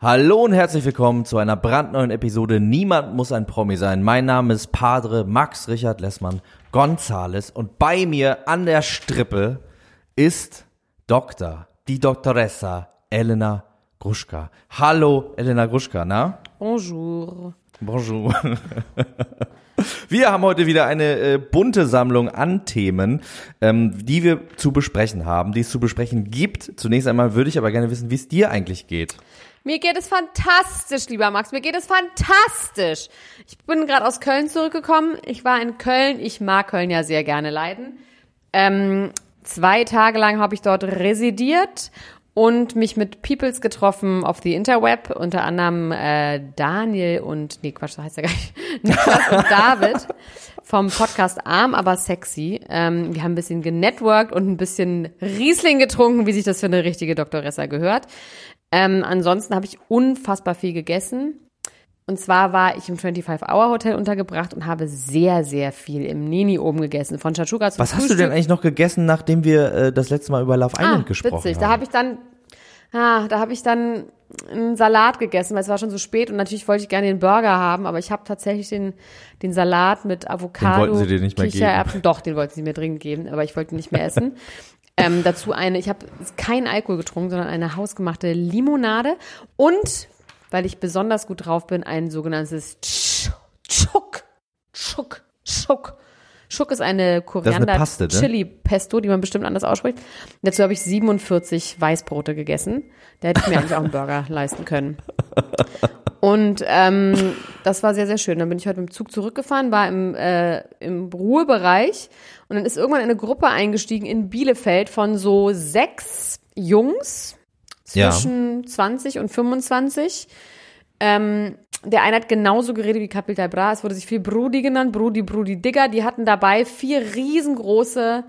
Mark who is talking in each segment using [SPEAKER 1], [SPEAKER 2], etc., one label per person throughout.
[SPEAKER 1] Hallo und herzlich willkommen zu einer brandneuen Episode Niemand muss ein Promi sein. Mein Name ist Padre Max Richard Lessmann Gonzales und bei mir an der Strippe ist Doktor, die Doktoressa Elena Gruschka. Hallo Elena Gruschka, na?
[SPEAKER 2] Bonjour.
[SPEAKER 1] Bonjour. Wir haben heute wieder eine äh, bunte Sammlung an Themen, ähm, die wir zu besprechen haben, die es zu besprechen gibt. Zunächst einmal würde ich aber gerne wissen, wie es dir eigentlich geht.
[SPEAKER 2] Mir geht es fantastisch, lieber Max. Mir geht es fantastisch. Ich bin gerade aus Köln zurückgekommen. Ich war in Köln. Ich mag Köln ja sehr gerne leiden. Ähm, zwei Tage lang habe ich dort residiert und mich mit Peoples getroffen auf the Interweb, unter anderem äh, Daniel und, nee, Quatsch, so heißt er gar nicht, Niklas und David vom Podcast Arm, aber sexy. Ähm, wir haben ein bisschen genetworked und ein bisschen Riesling getrunken, wie sich das für eine richtige Doktoressa gehört. Ähm, ansonsten habe ich unfassbar viel gegessen. Und zwar war ich im 25-Hour-Hotel untergebracht und habe sehr, sehr viel im Nini oben gegessen. Von Chachuga zum
[SPEAKER 1] Was hast du denn eigentlich noch gegessen, nachdem wir äh, das letzte Mal über Love Island
[SPEAKER 2] ah,
[SPEAKER 1] gesprochen
[SPEAKER 2] witzig.
[SPEAKER 1] haben?
[SPEAKER 2] Da habe ich dann, ah, da habe ich dann einen Salat gegessen, weil es war schon so spät und natürlich wollte ich gerne den Burger haben, aber ich habe tatsächlich den, den Salat mit Avocado,
[SPEAKER 1] Den wollten sie dir nicht mehr
[SPEAKER 2] Kichererbsen, doch, den wollten sie mir dringend geben, aber ich wollte ihn nicht mehr essen. ähm, dazu eine, ich habe keinen Alkohol getrunken, sondern eine hausgemachte Limonade und, weil ich besonders gut drauf bin, ein sogenanntes Chuk, Chuk, Chuk. Chuk ist eine
[SPEAKER 1] Paste, ne?
[SPEAKER 2] Koriander-Chili-Pesto, die man bestimmt anders ausspricht. Dazu habe ich 47 Weißbrote gegessen. Da hätte ich mir eigentlich auch einen Burger leisten können. Und ähm, das war sehr, sehr schön. Dann bin ich heute mit dem Zug zurückgefahren, war im, äh, im Ruhebereich und dann ist irgendwann eine Gruppe eingestiegen in Bielefeld von so sechs Jungs zwischen ja. 20 und 25. Ähm, der eine hat genauso geredet wie Capital Bra. Es wurde sich viel Brudi genannt, Brudi, Brudi, Digger. Die hatten dabei vier riesengroße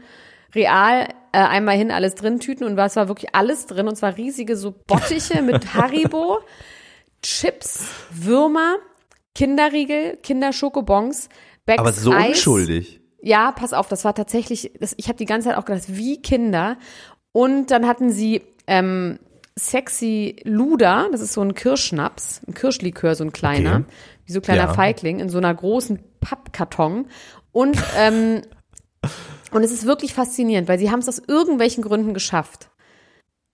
[SPEAKER 2] Real äh, einmal hin alles drin Tüten und es war wirklich alles drin und zwar riesige so Bottiche mit Haribo, Chips, Würmer, Kinderriegel, Kinderschokobons, Becks
[SPEAKER 1] Aber so
[SPEAKER 2] Eis.
[SPEAKER 1] unschuldig.
[SPEAKER 2] Ja, pass auf, das war tatsächlich, das, ich habe die ganze Zeit auch gedacht, wie Kinder. Und dann hatten sie ähm, Sexy Luder, das ist so ein Kirschschnaps, ein Kirschlikör, so ein kleiner,
[SPEAKER 1] Okay.
[SPEAKER 2] wie so kleiner
[SPEAKER 1] Ja.
[SPEAKER 2] Feigling, in so einer großen Pappkarton. Und, ähm, und es ist wirklich faszinierend, weil sie haben es aus irgendwelchen Gründen geschafft,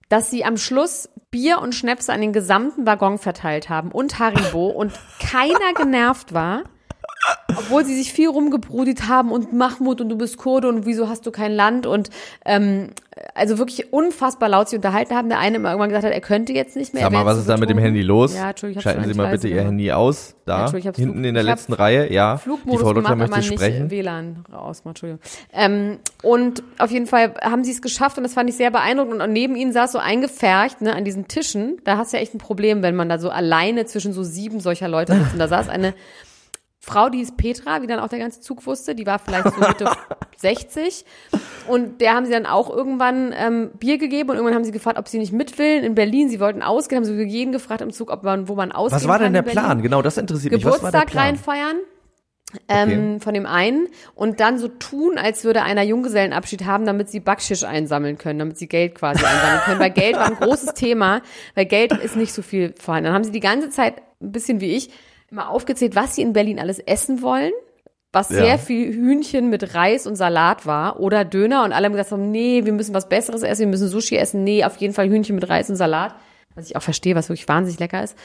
[SPEAKER 2] dass sie am Schluss Bier und Schnäpse an den gesamten Waggon verteilt haben und Haribo und keiner genervt war. Obwohl sie sich viel rumgebrudelt haben und Mahmoud und du bist Kurde und wieso hast du kein Land und ähm, also wirklich unfassbar laut sich unterhalten haben. Der eine immer irgendwann gesagt hat, er könnte jetzt nicht mehr.
[SPEAKER 1] Sag mal, was ist da mit dem. Handy los?
[SPEAKER 2] Ja, Entschuldigung, ich
[SPEAKER 1] Schalten Sie mal
[SPEAKER 2] eigentlich
[SPEAKER 1] bitte
[SPEAKER 2] leise
[SPEAKER 1] Ihr. Handy aus.
[SPEAKER 2] Ja,
[SPEAKER 1] Da,
[SPEAKER 2] hab's
[SPEAKER 1] hinten in der letzten Reihe. Ja, die
[SPEAKER 2] Flugmodus
[SPEAKER 1] Frau
[SPEAKER 2] gemacht,
[SPEAKER 1] Doktor möchte sprechen.
[SPEAKER 2] WLAN ausmachen, Entschuldigung. Ähm, und auf jeden Fall haben sie es geschafft und das fand ich sehr beeindruckend. Und neben ihnen saß so eingepfercht, ne, an diesen Tischen. Da hast du ja echt ein Problem, wenn man da so alleine zwischen so sieben solcher Leute sitzt. Und da saß eine Frau, die hieß Petra, wie dann auch der ganze Zug wusste, die war vielleicht so Mitte 60. Und der haben sie dann auch irgendwann ähm, Bier gegeben und irgendwann haben sie gefragt, ob sie nicht mit will. In Berlin, sie wollten ausgehen, haben sie jeden gefragt im Zug, ob man, wo man ausgehen
[SPEAKER 1] Was war denn der. Plan? Genau, das interessiert mich. War der
[SPEAKER 2] Geburtstag reinfeiern. Ähm, Von dem einen und dann so tun, als würde einer Junggesellenabschied haben, damit sie Backschisch einsammeln können, damit sie Geld quasi einsammeln können, weil Geld war ein großes Thema, weil Geld ist nicht so viel vorhanden. Dann haben sie die ganze Zeit, ein bisschen wie ich, immer aufgezählt, was sie in Berlin alles essen wollen, was
[SPEAKER 1] Ja.
[SPEAKER 2] sehr viel Hühnchen mit Reis und Salat war oder Döner und alle haben gesagt, haben, nee, wir müssen was Besseres essen, wir müssen Sushi essen, nee, auf jeden Fall Hühnchen mit Reis und Salat, was ich auch verstehe, was wirklich wahnsinnig lecker ist.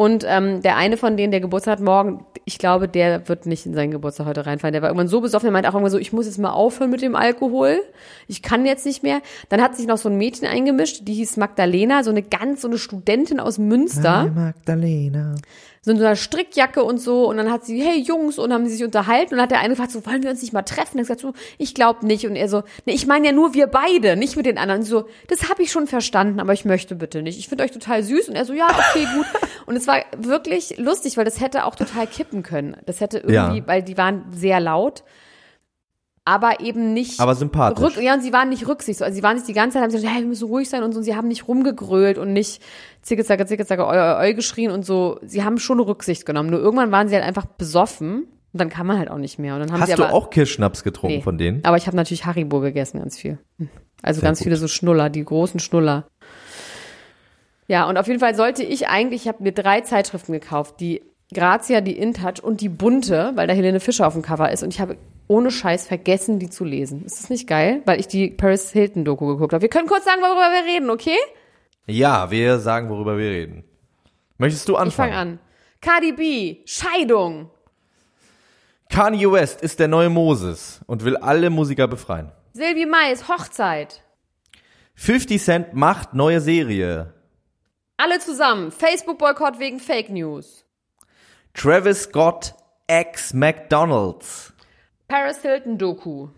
[SPEAKER 2] Und ähm, der eine von denen, der Geburtstag hat morgen, ich glaube, der wird nicht in seinen Geburtstag heute reinfallen. Der war irgendwann so besoffen, der meinte auch irgendwann so, ich muss jetzt mal aufhören mit dem Alkohol. Ich kann jetzt nicht mehr. Dann hat sich noch so ein Mädchen eingemischt, die hieß Magdalena, so eine ganz, so eine Studentin aus Münster
[SPEAKER 1] Magdalena.
[SPEAKER 2] So in so einer Strickjacke und so. Und dann hat sie, hey Jungs, und haben sie sich unterhalten. Und dann hat der eine gefragt, so, wollen wir uns nicht mal treffen? Und er hat gesagt, so, ich glaube nicht. Und er so, nee, ich meine ja nur wir beide, nicht mit den anderen. Und sie so, das habe ich schon verstanden, aber ich möchte bitte nicht. Ich finde euch total süß. Und er so, ja, okay, gut. Und es war wirklich lustig, weil das hätte auch total kippen können. Das hätte irgendwie,
[SPEAKER 1] Ja.
[SPEAKER 2] weil die waren sehr laut. Aber eben nicht.
[SPEAKER 1] Aber sympathisch.
[SPEAKER 2] Rück, ja, und sie waren nicht rücksichtslos. Also sie waren nicht die ganze Zeit, haben sie gesagt, hey, wir müssen ruhig sein und so. Und sie haben nicht rumgegrölt und nicht zicke, zacke, zicke, zacke, eu, eu, eu geschrien und so. Sie haben schon Rücksicht genommen. Nur irgendwann waren sie halt einfach besoffen und dann kann man halt auch nicht mehr. Und dann haben
[SPEAKER 1] Hast
[SPEAKER 2] sie
[SPEAKER 1] du
[SPEAKER 2] aber,
[SPEAKER 1] auch Kirschschnaps getrunken
[SPEAKER 2] Nee.
[SPEAKER 1] von denen?
[SPEAKER 2] Aber ich habe natürlich Haribo gegessen, ganz viel. Also
[SPEAKER 1] Sehr
[SPEAKER 2] ganz
[SPEAKER 1] gut.
[SPEAKER 2] viele so Schnuller, die großen Schnuller. Ja, und auf jeden Fall sollte ich eigentlich, ich habe mir drei Zeitschriften gekauft, die Grazia, die InTouch und die Bunte, weil da Helene Fischer auf dem Cover ist und ich habe ohne Scheiß vergessen, die zu lesen. Ist das nicht geil? Weil ich die Paris Hilton Doku geguckt habe. Wir können kurz sagen, worüber wir reden, okay?
[SPEAKER 1] Ja, wir sagen, worüber wir reden. Möchtest du
[SPEAKER 2] Ich
[SPEAKER 1] anfangen?
[SPEAKER 2] fange an. Cardi B, Scheidung.
[SPEAKER 1] Kanye West ist der neue Moses und will alle Musiker befreien.
[SPEAKER 2] Silvi Mais, Hochzeit.
[SPEAKER 1] 50 Cent macht neue Serie.
[SPEAKER 2] Alle zusammen. Facebook-Boykott wegen Fake News.
[SPEAKER 1] Travis Scott ex McDonald's.
[SPEAKER 2] Paris Hilton Doku.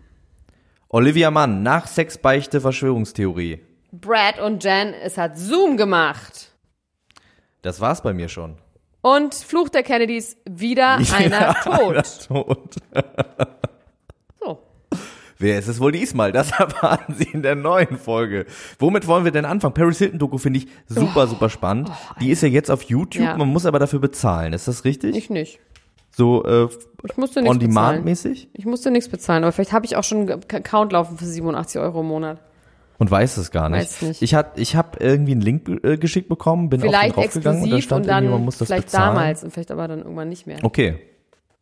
[SPEAKER 1] Olivia Mann nach Sexbeichte Verschwörungstheorie.
[SPEAKER 2] Brad und Jen, es hat Zoom gemacht.
[SPEAKER 1] Das war's bei mir schon.
[SPEAKER 2] Und Fluch der Kennedys, wieder einer tot.
[SPEAKER 1] Tot.
[SPEAKER 2] So.
[SPEAKER 1] Wer ist es wohl diesmal? Das erfahren Sie in der neuen Folge. Womit wollen wir denn anfangen? Paris Hilton Doku finde ich super, super spannend. Die ist ja jetzt auf YouTube,
[SPEAKER 2] Oh. Ja.
[SPEAKER 1] man muss aber dafür bezahlen. Ist das richtig?
[SPEAKER 2] Ich nicht.
[SPEAKER 1] So äh, on-demand-mäßig?
[SPEAKER 2] Ich musste nichts bezahlen, aber vielleicht habe ich auch schon einen Account laufen für 87 Euro im Monat.
[SPEAKER 1] Und weiß es gar nicht.
[SPEAKER 2] Weiß nicht.
[SPEAKER 1] Ich hat, ich habe irgendwie einen Link äh, geschickt bekommen, bin
[SPEAKER 2] Vielleicht
[SPEAKER 1] auf den draufgegangen und da stand
[SPEAKER 2] und dann
[SPEAKER 1] irgendwie, man muss das
[SPEAKER 2] vielleicht
[SPEAKER 1] bezahlen.
[SPEAKER 2] damals und vielleicht aber dann irgendwann nicht mehr.
[SPEAKER 1] Okay.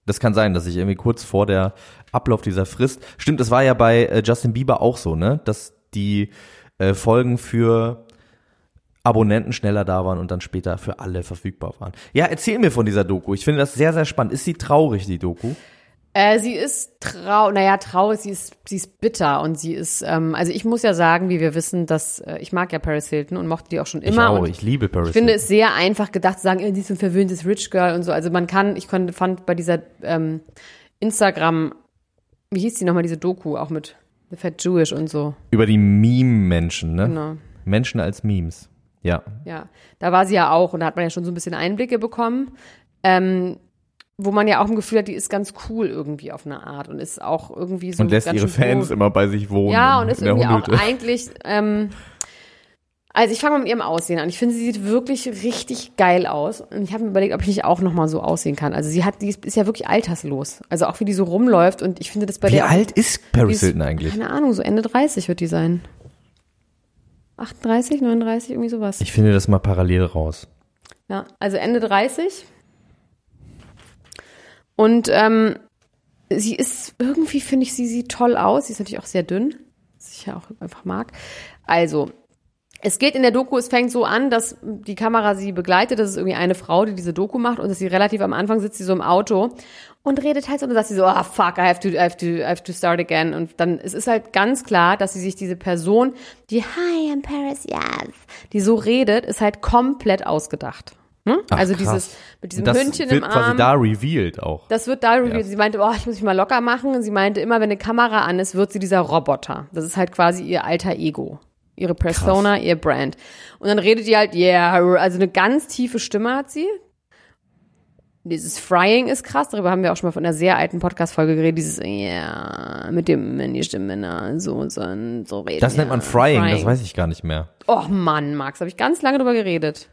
[SPEAKER 1] Das kann sein, dass ich irgendwie kurz vor der Ablauf dieser Frist. Stimmt, das war ja bei äh, Justin Bieber auch so, ne? Dass die äh, Folgen für Abonnenten schneller da waren und dann später für alle verfügbar waren. Ja, erzähl mir von dieser Doku. Ich finde das sehr, sehr spannend. Ist sie traurig, die Doku?
[SPEAKER 2] Äh, sie ist trau, naja, traurig, sie ist, sie ist bitter und sie ist, ähm, also ich muss ja sagen, wie wir wissen, dass, äh, ich mag ja Paris Hilton und mochte die auch schon immer.
[SPEAKER 1] ich auch. Ich liebe Paris
[SPEAKER 2] Ich finde
[SPEAKER 1] Hilton.
[SPEAKER 2] es sehr einfach gedacht zu sagen, äh, die ist ein verwöhntes Rich Girl und so. Also man kann, ich konnte, fand bei dieser ähm, Instagram, wie hieß die nochmal, diese Doku, auch mit The Fat Jewish und so.
[SPEAKER 1] Über die Meme-Menschen, ne?
[SPEAKER 2] Genau.
[SPEAKER 1] Menschen als Memes. Ja.
[SPEAKER 2] Ja, da war sie ja auch und da hat man ja schon so ein bisschen Einblicke bekommen. Ähm, wo man ja auch ein Gefühl hat, die ist ganz cool irgendwie auf eine Art und ist auch irgendwie so
[SPEAKER 1] Und lässt
[SPEAKER 2] ganz
[SPEAKER 1] ihre Fans
[SPEAKER 2] pro-
[SPEAKER 1] immer bei sich wohnen.
[SPEAKER 2] Ja, und ist irgendwie auch eigentlich, ähm, also ich fange mal mit ihrem Aussehen an. Ich finde, sie sieht wirklich richtig geil aus. Und ich habe mir überlegt, ob ich nicht auch nochmal so aussehen kann. Also sie hat, die ist, ist ja wirklich alterslos. Also auch wie die so rumläuft und ich finde das bei
[SPEAKER 1] Wie
[SPEAKER 2] der. auch-
[SPEAKER 1] alt ist Paris Hilton eigentlich?
[SPEAKER 2] Keine Ahnung, so Ende 30 wird die sein. 38, 39, irgendwie sowas.
[SPEAKER 1] Ich finde das mal parallel raus.
[SPEAKER 2] Ja, also Ende 30. Und ähm, sie ist irgendwie, finde ich, sie sieht toll aus. Sie ist natürlich auch sehr dünn, was ich ja auch einfach mag. Also, es geht in der Doku, es fängt so an, dass die Kamera sie begleitet. Das ist irgendwie eine Frau, die diese Doku macht und dass sie relativ am Anfang sitzt sie so im Auto und redet halt so und dann sagt sie so, ah fuck, I have to, I have to, I have to start again. Und dann es ist halt ganz klar, dass sie sich diese Person, die Hi, I'm Paris, yes, die so redet, ist halt komplett ausgedacht. Ne?
[SPEAKER 1] Ach,
[SPEAKER 2] also
[SPEAKER 1] krass.
[SPEAKER 2] dieses mit diesem
[SPEAKER 1] das
[SPEAKER 2] Hündchen
[SPEAKER 1] wird
[SPEAKER 2] im
[SPEAKER 1] quasi
[SPEAKER 2] Arm.
[SPEAKER 1] da revealed auch.
[SPEAKER 2] Das wird da reviewed.
[SPEAKER 1] Ja.
[SPEAKER 2] Sie meinte, oh, ich muss mich mal locker machen. Und sie meinte, immer wenn eine Kamera an ist, wird sie dieser Roboter. Das ist halt quasi ihr alter Ego. Ihre Persona, ihr Brand. Und dann redet die halt, yeah, also eine ganz tiefe Stimme hat sie. Dieses Frying ist krass, darüber haben wir auch schon mal von einer sehr alten Podcast-Folge geredet. Dieses, ja, mit dem, wenn die Stimme na, so, so, so reden.
[SPEAKER 1] Das nennt man
[SPEAKER 2] ja,
[SPEAKER 1] Frying, das weiß ich gar nicht mehr.
[SPEAKER 2] Oh Mann, Max, habe ich ganz lange drüber geredet.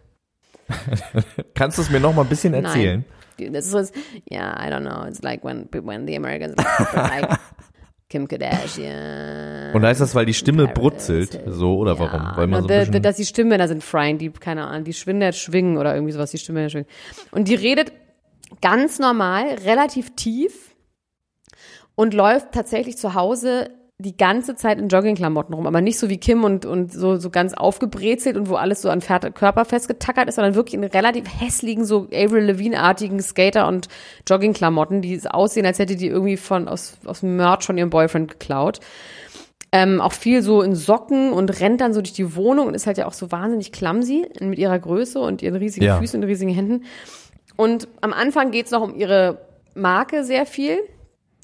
[SPEAKER 1] Kannst du es mir noch mal ein bisschen erzählen?
[SPEAKER 2] Nein. Das ist, yeah, I don't know. It's like when, when the Americans like Kim Kardashian.
[SPEAKER 1] Und heißt das, weil die Stimme brutzelt, so oder warum? Weil man so ein
[SPEAKER 2] dass die Stimmbänder sind frying, die, keine Ahnung, die Schwinde schwingen oder irgendwie sowas, die Stimmbänder schwingen. Und die redet ganz normal, relativ tief. und läuft tatsächlich zu Hause die ganze Zeit in Joggingklamotten rum, aber nicht so wie Kim und, und so, so ganz aufgebrezelt und wo alles so an Körper festgetackert ist, sondern wirklich in relativ hässlichen, so Avril Lavigne-artigen Skater- und Joggingklamotten, die aussehen, als hätte die irgendwie von, aus, aus dem Merch von ihrem Boyfriend geklaut. Ähm, auch viel so in Socken und rennt dann so durch die Wohnung und ist halt ja auch so wahnsinnig clumsy mit ihrer Größe und ihren riesigen
[SPEAKER 1] Ja.
[SPEAKER 2] Füßen und riesigen Händen. Und am Anfang geht's noch um ihre Marke sehr viel.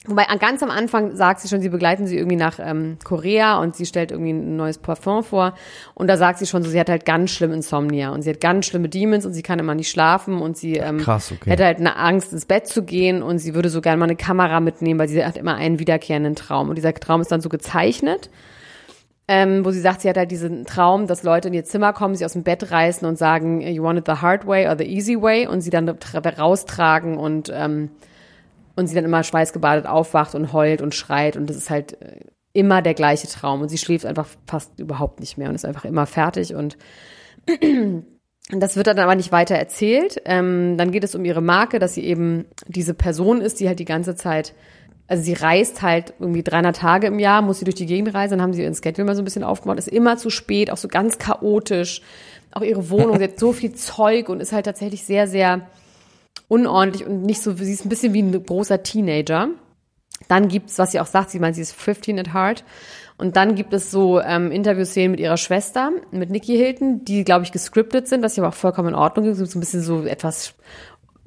[SPEAKER 2] Wobei an- ganz am Anfang sagt sie schon, sie begleiten sie irgendwie nach ähm, Korea und sie stellt irgendwie ein neues Parfum vor. Und da sagt sie schon so, sie hat halt ganz schlimm Insomnia und sie hat ganz schlimme Demons und sie kann immer nicht schlafen und sie ähm,
[SPEAKER 1] krass, okay.
[SPEAKER 2] hätte halt eine Angst, ins Bett zu gehen und sie würde so gerne mal eine Kamera mitnehmen, weil sie hat immer einen wiederkehrenden Traum. Und dieser Traum ist dann so gezeichnet ähm, wo sie sagt, sie hat halt diesen Traum, dass Leute in ihr Zimmer kommen, sie aus dem Bett reißen und sagen, you want it the hard way or the easy way und sie dann tra- raustragen und ähm, und sie dann immer schweißgebadet aufwacht und heult und schreit und das ist halt äh, immer der gleiche Traum und sie schläft einfach fast überhaupt nicht mehr und ist einfach immer fertig und das wird dann aber nicht weiter erzählt. Ähm, dann geht es um ihre Marke, dass sie eben diese Person ist, die halt die ganze Zeit, also sie reist halt irgendwie 300 Tage im Jahr, muss sie durch die Gegend reisen, dann haben sie ihren Schedule mal so ein bisschen aufgebaut, ist immer zu spät, auch so ganz chaotisch. Auch ihre Wohnung, sie hat so viel Zeug und ist halt tatsächlich sehr, sehr unordentlich und nicht so, sie ist ein bisschen wie ein großer Teenager. Dann gibt's, was sie auch sagt, sie meint, sie ist 15 at heart. Und dann gibt es so ähm, Interviewszenen mit ihrer Schwester, mit Nikki Hilton, die, glaube ich, gescriptet sind, was ich aber auch vollkommen in Ordnung ist. So ein bisschen so etwas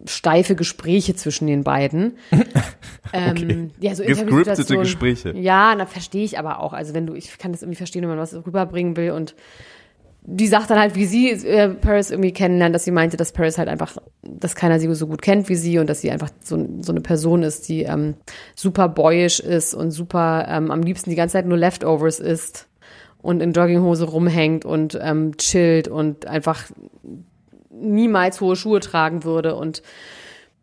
[SPEAKER 2] steife Gespräche zwischen den beiden. ähm, ja, so
[SPEAKER 1] Gescriptete. Gespräche.
[SPEAKER 2] Ja, na, verstehe ich aber auch. Also wenn du, ich kann das irgendwie verstehen, wenn man was rüberbringen will und die sagt dann halt, wie sie äh, Paris irgendwie kennenlernt, dass sie meinte, dass Paris halt einfach, dass keiner sie so gut kennt wie sie und dass sie einfach so, so eine Person ist, die ähm, super boyish ist und super ähm, am liebsten die ganze Zeit nur Leftovers isst und in Jogginghose rumhängt und ähm, chillt und einfach niemals hohe Schuhe tragen würde und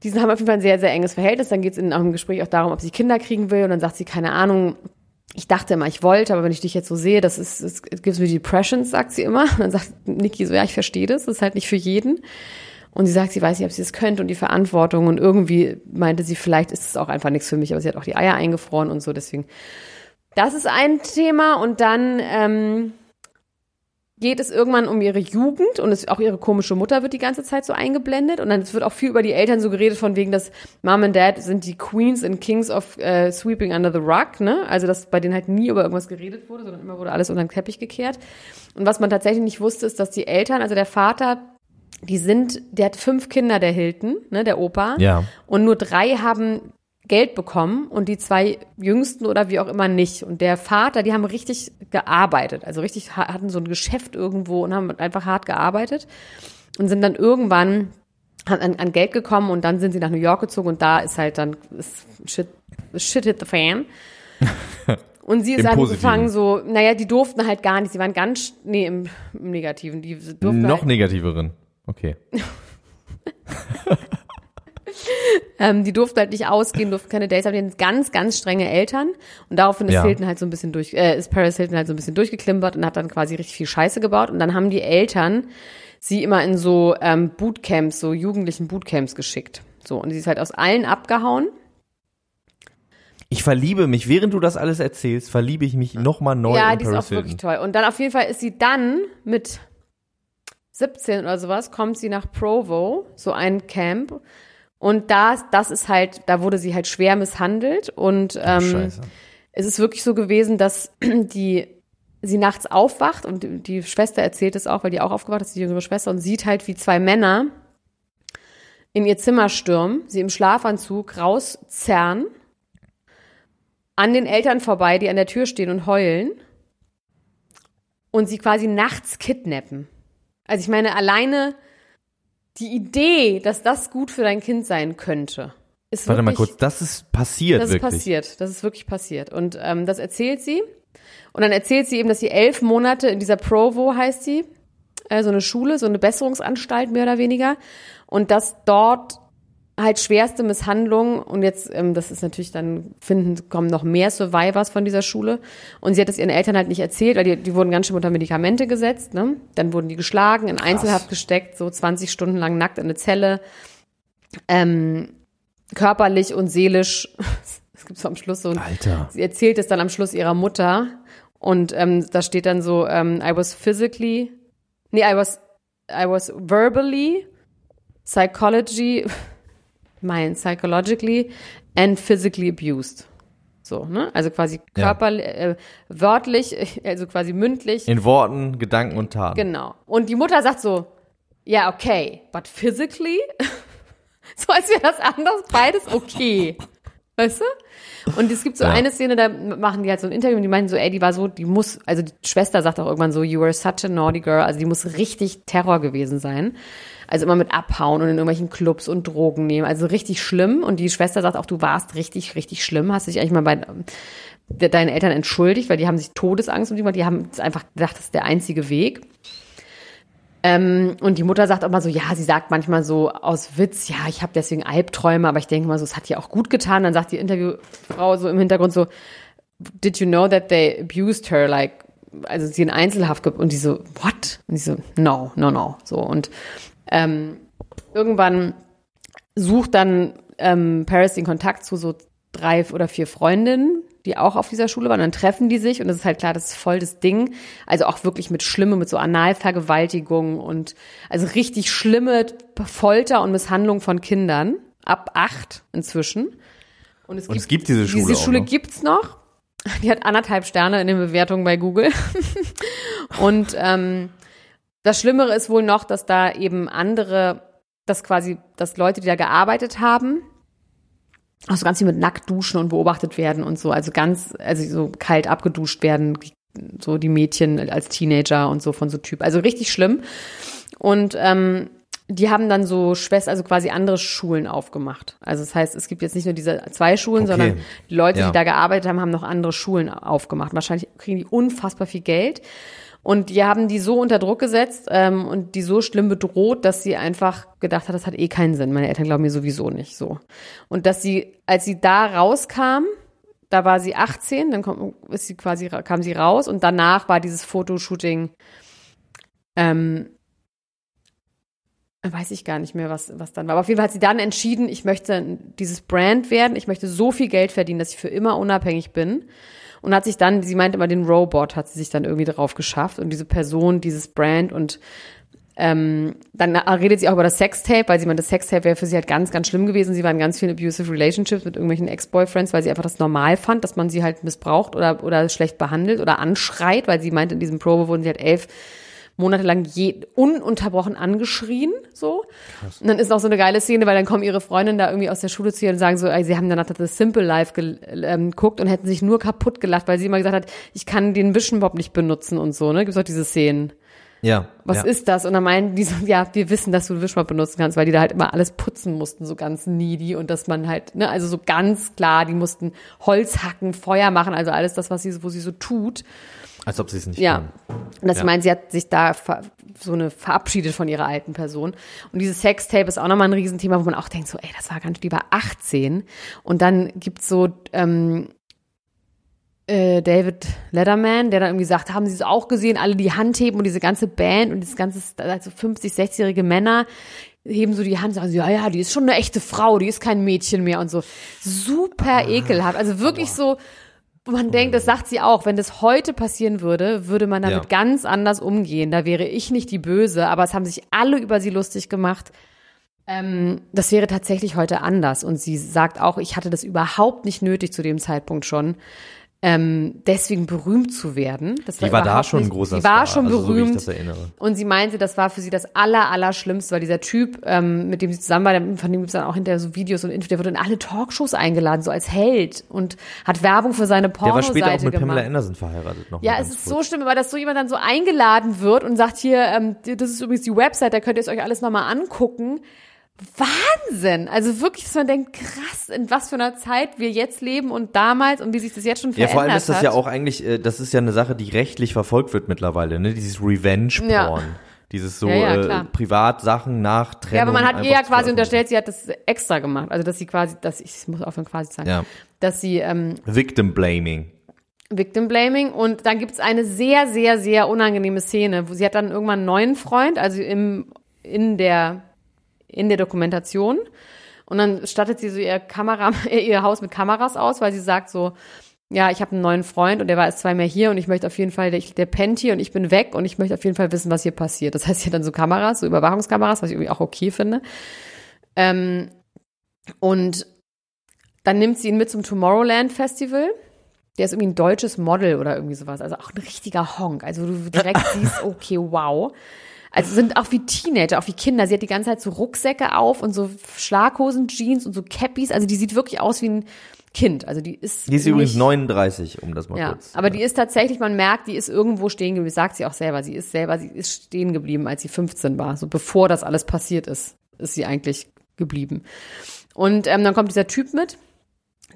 [SPEAKER 2] die haben auf jeden Fall ein sehr, sehr enges Verhältnis. Dann geht es in einem Gespräch auch darum, ob sie Kinder kriegen will. Und dann sagt sie, keine Ahnung, ich dachte immer, ich wollte, aber wenn ich dich jetzt so sehe, das ist, es gives me depressions, sagt sie immer. Und dann sagt Niki so, ja, ich verstehe das, das ist halt nicht für jeden. Und sie sagt, sie weiß nicht, ob sie es könnte und die Verantwortung. Und irgendwie meinte sie, vielleicht ist es auch einfach nichts für mich, aber sie hat auch die Eier eingefroren und so. Deswegen, das ist ein Thema. Und dann ähm, geht es irgendwann um ihre Jugend und es, auch ihre komische Mutter wird die ganze Zeit so eingeblendet und dann es wird auch viel über die Eltern so geredet von wegen, dass Mom und Dad sind die Queens and Kings of äh, Sweeping Under the Rug, ne? Also dass bei denen halt nie über irgendwas geredet wurde, sondern immer wurde alles unter den Teppich gekehrt. Und was man tatsächlich nicht wusste, ist, dass die Eltern, also der Vater, die sind, der hat fünf Kinder, der Hilton, ne, der Opa.
[SPEAKER 1] Ja.
[SPEAKER 2] Und nur drei haben Geld bekommen und die zwei Jüngsten oder wie auch immer nicht. Und der Vater, die haben richtig gearbeitet, also richtig ha- hatten so ein Geschäft irgendwo und haben einfach hart gearbeitet und sind dann irgendwann an, an Geld gekommen und dann sind sie nach New York gezogen und da ist halt dann ist shit, shit hit the fan. Und sie ist angefangen so, naja, die durften halt gar nicht, sie waren ganz, nee, im, im Negativen, die durften
[SPEAKER 1] Noch
[SPEAKER 2] halt,
[SPEAKER 1] negativeren. Okay.
[SPEAKER 2] Ähm, die durften halt nicht ausgehen, durften keine Dates haben, die hatten ganz, ganz strenge Eltern. Und daraufhin ist
[SPEAKER 1] Ja.
[SPEAKER 2] Hilton halt so ein bisschen durch, äh, ist Paris Hilton halt so ein bisschen durchgeklimpert und hat dann quasi richtig viel Scheiße gebaut. Und dann haben die Eltern sie immer in so ähm, Bootcamps, so jugendlichen Bootcamps geschickt. So, und sie ist halt aus allen abgehauen.
[SPEAKER 1] Ich verliebe mich, während du das alles erzählst, verliebe ich mich nochmal neu
[SPEAKER 2] ja,
[SPEAKER 1] in
[SPEAKER 2] die ist
[SPEAKER 1] Paris
[SPEAKER 2] auch wirklich
[SPEAKER 1] Hilton.
[SPEAKER 2] toll. Und dann auf jeden Fall ist sie dann mit 17 oder sowas, kommt sie nach Provo, so ein Camp. Und das, das ist halt, da wurde sie halt schwer misshandelt und ähm,
[SPEAKER 1] Scheiße.
[SPEAKER 2] es ist wirklich so gewesen, dass die sie nachts aufwacht und die- die Schwester erzählt es auch, weil die auch aufgewacht ist, die jüngere Schwester, und sieht halt, wie zwei Männer in ihr Zimmer stürmen, sie im Schlafanzug rauszerren, an den Eltern vorbei, die an der Tür stehen und heulen und sie quasi nachts kidnappen. Also ich meine, alleine die Idee, dass das gut für dein Kind sein könnte, ist
[SPEAKER 1] Warte mal
[SPEAKER 2] wirklich,
[SPEAKER 1] kurz, das ist passiert
[SPEAKER 2] das ist
[SPEAKER 1] wirklich.
[SPEAKER 2] passiert. Das ist wirklich passiert. Und ähm, das erzählt sie. Und dann erzählt sie eben, dass sie elf Monate in dieser Provo heißt sie, äh, so eine Schule, so eine Besserungsanstalt mehr oder weniger. Und dass dort halt schwerste Misshandlungen und jetzt, ähm, das ist natürlich dann, finden, kommen noch mehr Survivors von dieser Schule. Und sie hat es ihren Eltern halt nicht erzählt, weil die, die wurden ganz schön unter Medikamente gesetzt, ne? Dann wurden die geschlagen, in Einzelhaft gesteckt, so 20 Stunden lang nackt in eine Zelle. Ähm, körperlich und seelisch Es gibt so am Schluss so ein,
[SPEAKER 1] Alter.
[SPEAKER 2] sie erzählt es dann am Schluss ihrer Mutter und ähm, da steht dann so, ähm, I was physically, nee, I was, I was verbally, psychology, mein, psychologically and physically abused. So, ne? Also quasi
[SPEAKER 1] Ja.
[SPEAKER 2] körperlich, äh, wörtlich, also quasi mündlich.
[SPEAKER 1] In Worten, Gedanken und Taten.
[SPEAKER 2] Genau. Und die Mutter sagt so, ja, okay, but physically? so als wäre das anders, beides okay. Weißt du? Und es gibt so
[SPEAKER 1] Ja.
[SPEAKER 2] eine Szene, da machen die halt so ein Interview und die meinen so, ey, die war so, die muss, also die Schwester sagt auch irgendwann so, you were such a naughty girl, also die muss richtig Terror gewesen sein. Also immer mit abhauen und in irgendwelchen Clubs und Drogen nehmen, also richtig schlimm. Und die Schwester sagt auch, du warst richtig, richtig schlimm, hast dich eigentlich mal bei de- deinen Eltern entschuldigt, weil die haben sich Todesangst um die die haben einfach gedacht, das ist der einzige Weg. Ähm, und die Mutter sagt auch mal so, ja, sie sagt manchmal so aus Witz, ja, ich habe deswegen Albträume, aber ich denke mal so, es hat ihr auch gut getan. Dann sagt die Interviewfrau so im Hintergrund so, did you know that they abused her, like, also sie in Einzelhaft ge- und die so, what? Und die so, no, no, no. So und ähm, irgendwann sucht dann ähm, Paris den Kontakt zu so drei oder vier Freundinnen, die auch auf dieser Schule waren. Dann treffen die sich und es ist halt klar, das ist voll das Ding. Also auch wirklich mit Schlimme, mit so Analvergewaltigung und also richtig schlimme Folter und Misshandlung von Kindern. Ab acht inzwischen. Und es
[SPEAKER 1] Und es gibt diese Schule
[SPEAKER 2] Diese Schule
[SPEAKER 1] noch.
[SPEAKER 2] gibt's noch. Die hat anderthalb Sterne in den Bewertungen bei Google. und ähm, das Schlimmere ist wohl noch, dass da eben andere, dass quasi, dass Leute, die da gearbeitet haben, auch so ganz viel mit nackt duschen und beobachtet werden und so, also ganz, also so kalt abgeduscht werden, so die Mädchen als Teenager und so von so Typ. Also richtig schlimm. Und ähm, die haben dann so Schwester, also quasi andere Schulen aufgemacht. Also das heißt, es gibt jetzt nicht nur diese zwei Schulen,
[SPEAKER 1] Okay.
[SPEAKER 2] sondern die Leute,
[SPEAKER 1] Ja.
[SPEAKER 2] die da gearbeitet haben, haben noch andere Schulen aufgemacht. Wahrscheinlich kriegen die unfassbar viel Geld. Und die haben die so unter Druck gesetzt ähm, und die so schlimm bedroht, dass sie einfach gedacht hat, das hat eh keinen Sinn. Meine Eltern glauben mir sowieso nicht so. Und dass sie, als sie da rauskam, da war sie 18, dann kommt, ist sie quasi, kam sie raus und danach war dieses Fotoshooting, ähm, weiß ich gar nicht mehr, was, was dann war. Aber auf jeden Fall hat sie dann entschieden, ich möchte dieses Brand werden, ich möchte so viel Geld verdienen, dass ich für immer unabhängig bin. Und hat sich dann, sie meint immer, den Robot hat sie sich dann irgendwie drauf geschafft und diese Person, dieses Brand und ähm, dann redet sie auch über das Sextape, weil sie meint, das Sextape wäre für sie halt ganz, ganz schlimm gewesen. Sie war in ganz vielen abusive relationships mit irgendwelchen Ex-Boyfriends, weil sie einfach das normal fand, dass man sie halt missbraucht oder, oder schlecht behandelt oder anschreit, weil sie meint, in diesem Probe wurden sie halt elf Monate lang je, ununterbrochen angeschrien, so. Und dann ist noch so eine geile Szene, weil dann kommen ihre Freundinnen da irgendwie aus der Schule zu ihr und sagen so, ey, sie haben danach das Simple Life ähm, geguckt und hätten sich nur kaputt gelacht, weil sie immer gesagt hat, ich kann den Vision Bob nicht benutzen und so, ne? Gibt's auch diese Szenen.
[SPEAKER 1] Ja.
[SPEAKER 2] Was
[SPEAKER 1] ja.
[SPEAKER 2] ist das? Und dann meinen die so, ja, wir wissen, dass du den Wischmopp benutzen kannst, weil die da halt immer alles putzen mussten, so ganz needy und dass man halt, ne, also so ganz klar, die mussten Holz hacken, Feuer machen, also alles das, was sie, wo sie so tut.
[SPEAKER 1] Als ob sie es nicht
[SPEAKER 2] Ja.
[SPEAKER 1] kann.
[SPEAKER 2] Und das
[SPEAKER 1] Ja.
[SPEAKER 2] meint, sie hat sich da so eine verabschiedet von ihrer alten Person. Und dieses Sextape ist auch nochmal ein Riesenthema, wo man auch denkt, so, ey, das war ganz, die war 18. Und dann gibt's so, ähm, äh, David Letterman, der dann irgendwie sagt, haben Sie es auch gesehen, alle die Hand heben und diese ganze Band und dieses ganze, also 50, 60-jährige Männer heben so die Hand und sagen, so, ja, ja, die ist schon eine echte Frau, die ist kein Mädchen mehr und so. Super ekelhaft. Also wirklich so, wo man denkt, das sagt sie auch, wenn das heute passieren würde, würde man damit
[SPEAKER 1] Ja.
[SPEAKER 2] ganz anders umgehen. Da wäre ich nicht die Böse, aber es haben sich alle über sie lustig gemacht. Ähm, das wäre tatsächlich heute anders. Und sie sagt auch, ich hatte das überhaupt nicht nötig zu dem Zeitpunkt schon. Ähm, deswegen berühmt zu werden. Das
[SPEAKER 1] Die war da schon ein
[SPEAKER 2] nicht-
[SPEAKER 1] großer
[SPEAKER 2] Sie war
[SPEAKER 1] Star,
[SPEAKER 2] schon
[SPEAKER 1] also so wie ich
[SPEAKER 2] berühmt.
[SPEAKER 1] das erinnere.
[SPEAKER 2] Und sie meinte, das war für sie das aller, aller Schlimmste, weil dieser Typ, ähm, mit dem sie zusammen war, von dem gibt's dann auch hinterher so Videos und Infos, der wurde in alle Talkshows eingeladen, so als Held und hat Werbung für seine
[SPEAKER 1] Der war
[SPEAKER 2] Pornoseite
[SPEAKER 1] später auch mit
[SPEAKER 2] gemacht.
[SPEAKER 1] Pamela Anderson verheiratet noch.
[SPEAKER 2] Ja, es ist
[SPEAKER 1] kurz.
[SPEAKER 2] so schlimm, aber dass so jemand dann so eingeladen wird und sagt, hier, ähm, das ist übrigens die Website, da könnt ihr es euch alles nochmal angucken. Wahnsinn! Also wirklich, dass man denkt, krass, in was für einer Zeit wir jetzt leben und damals und wie sich das jetzt schon
[SPEAKER 1] Ja,
[SPEAKER 2] verändert
[SPEAKER 1] vor allem ist das
[SPEAKER 2] hat.
[SPEAKER 1] ja auch eigentlich, äh, das ist ja eine Sache, die rechtlich verfolgt wird mittlerweile, ne? Dieses Revenge-Porn.
[SPEAKER 2] Ja.
[SPEAKER 1] Dieses so
[SPEAKER 2] Ja, ja,
[SPEAKER 1] äh. Privatsachen nach Trennung.
[SPEAKER 2] Ja, aber man hat ihr ja quasi unterstellt, sie hat das extra gemacht. Also, dass sie quasi, dass ich, ich muss aufhören quasi sagen,
[SPEAKER 1] Ja.
[SPEAKER 2] dass sie ähm,
[SPEAKER 1] Victim Blaming.
[SPEAKER 2] Victim Blaming und dann gibt's eine sehr, sehr, sehr unangenehme Szene, wo sie hat dann irgendwann einen neuen Freund, also im, in der, in der Dokumentation. Und dann stattet sie so ihr Kamera, ihr Haus mit Kameras aus, weil sie sagt so, ja, ich habe einen neuen Freund und der war erst zwei mehr hier und ich möchte auf jeden Fall, der, der pennt hier und ich bin weg und ich möchte auf jeden Fall wissen, was hier passiert. Das heißt, sie hat dann so Kameras, so Überwachungskameras, was ich irgendwie auch okay finde. Ähm, und dann nimmt sie ihn mit zum Tomorrowland Festival. Der ist irgendwie ein deutsches Model oder irgendwie sowas. Also auch ein richtiger Honk. Also du direkt siehst, okay, wow. Also sind auch wie Teenager, auch wie Kinder. Sie hat die ganze Zeit so Rucksäcke auf und so Schlaghosen, Jeans und so Cappies. Also die sieht wirklich aus wie ein Kind. Also die ist.
[SPEAKER 1] Die ist übrigens 39, um das mal
[SPEAKER 2] ja,
[SPEAKER 1] kurz.
[SPEAKER 2] aber die ist tatsächlich, man merkt, die ist irgendwo stehen geblieben. Sagt sie auch selber. Sie ist selber, sie ist stehen geblieben, als sie 15 war. So bevor das alles passiert ist, ist sie eigentlich geblieben. Und ähm, dann kommt dieser Typ mit.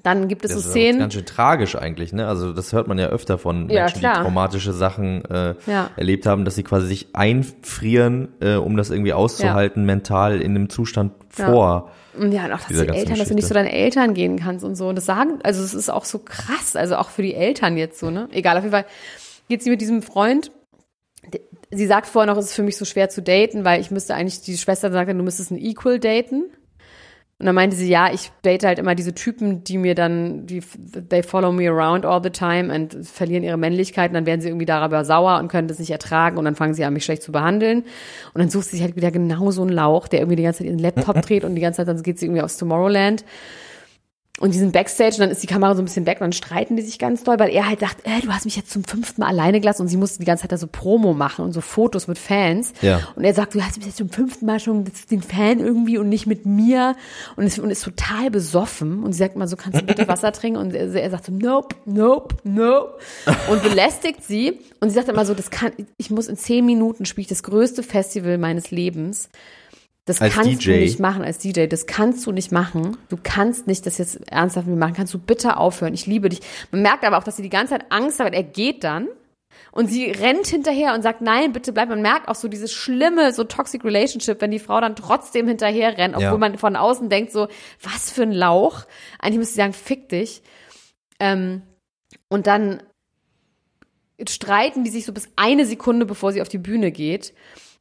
[SPEAKER 2] Dann gibt es
[SPEAKER 1] das
[SPEAKER 2] so
[SPEAKER 1] ist auch
[SPEAKER 2] Szenen.
[SPEAKER 1] ganz schön tragisch eigentlich, ne? Also das hört man ja öfter von
[SPEAKER 2] Ja,
[SPEAKER 1] Menschen,
[SPEAKER 2] klar.
[SPEAKER 1] die traumatische Sachen äh,
[SPEAKER 2] Ja.
[SPEAKER 1] erlebt haben, dass sie quasi sich einfrieren, äh, um das irgendwie auszuhalten, mental in dem Zustand
[SPEAKER 2] Ja.
[SPEAKER 1] vor.
[SPEAKER 2] Und ja, und auch, dass die Eltern, dass du nicht
[SPEAKER 1] Geschichte.
[SPEAKER 2] zu deinen Eltern gehen kannst und so. Und das sagen, also es ist auch so krass, also auch für die Eltern jetzt so, ne? Egal, auf jeden Fall geht sie mit diesem Freund. Sie sagt vorher noch, es ist für mich so schwer zu daten, weil ich müsste eigentlich, die Schwester sagt dann, du müsstest einen Equal daten. Und dann meinte sie, ja, ich date halt immer diese Typen, die mir dann, die, they follow me around all the time und verlieren ihre Männlichkeit und dann werden sie irgendwie darüber sauer und können das nicht ertragen und dann fangen sie an, mich schlecht zu behandeln. Und dann sucht sie sich halt wieder genau so einen Lauch, der irgendwie die ganze Zeit ihren Laptop dreht und die ganze Zeit, dann geht sie irgendwie aufs Tomorrowland. Und die sind Backstage und dann ist die Kamera so ein bisschen weg und dann streiten die sich ganz doll, weil er halt sagt, äh, du hast mich jetzt zum fünften Mal alleine gelassen und sie musste die ganze Zeit da so Promo machen und so Fotos mit Fans.
[SPEAKER 1] Ja.
[SPEAKER 2] Und er sagt, du hast mich jetzt zum fünften Mal schon mit den Fan irgendwie und nicht mit mir und ist, und ist total besoffen und sie sagt mal so, kannst du bitte Wasser trinken? Und er, er sagt so, nope, nope, nope und belästigt sie und sie sagt immer so, das kann, ich muss in zehn Minuten spiele ich das größte Festival meines Lebens. Das
[SPEAKER 1] Als
[SPEAKER 2] kannst
[SPEAKER 1] DJ.
[SPEAKER 2] du nicht machen als DJ. Das kannst du nicht machen. Du kannst nicht das jetzt ernsthaft mit mir machen. Kannst du bitte aufhören? Ich liebe dich. Man merkt aber auch, dass sie die ganze Zeit Angst hat. Er geht dann und sie rennt hinterher und sagt, nein, bitte bleib. Man merkt auch so dieses schlimme, so toxic relationship, wenn die Frau dann trotzdem hinterher rennt, obwohl
[SPEAKER 1] Ja.
[SPEAKER 2] man von außen denkt so, was für ein Lauch. Eigentlich müsste sie sagen, fick dich. Ähm, und dann streiten die sich so bis eine Sekunde, bevor sie auf die Bühne geht.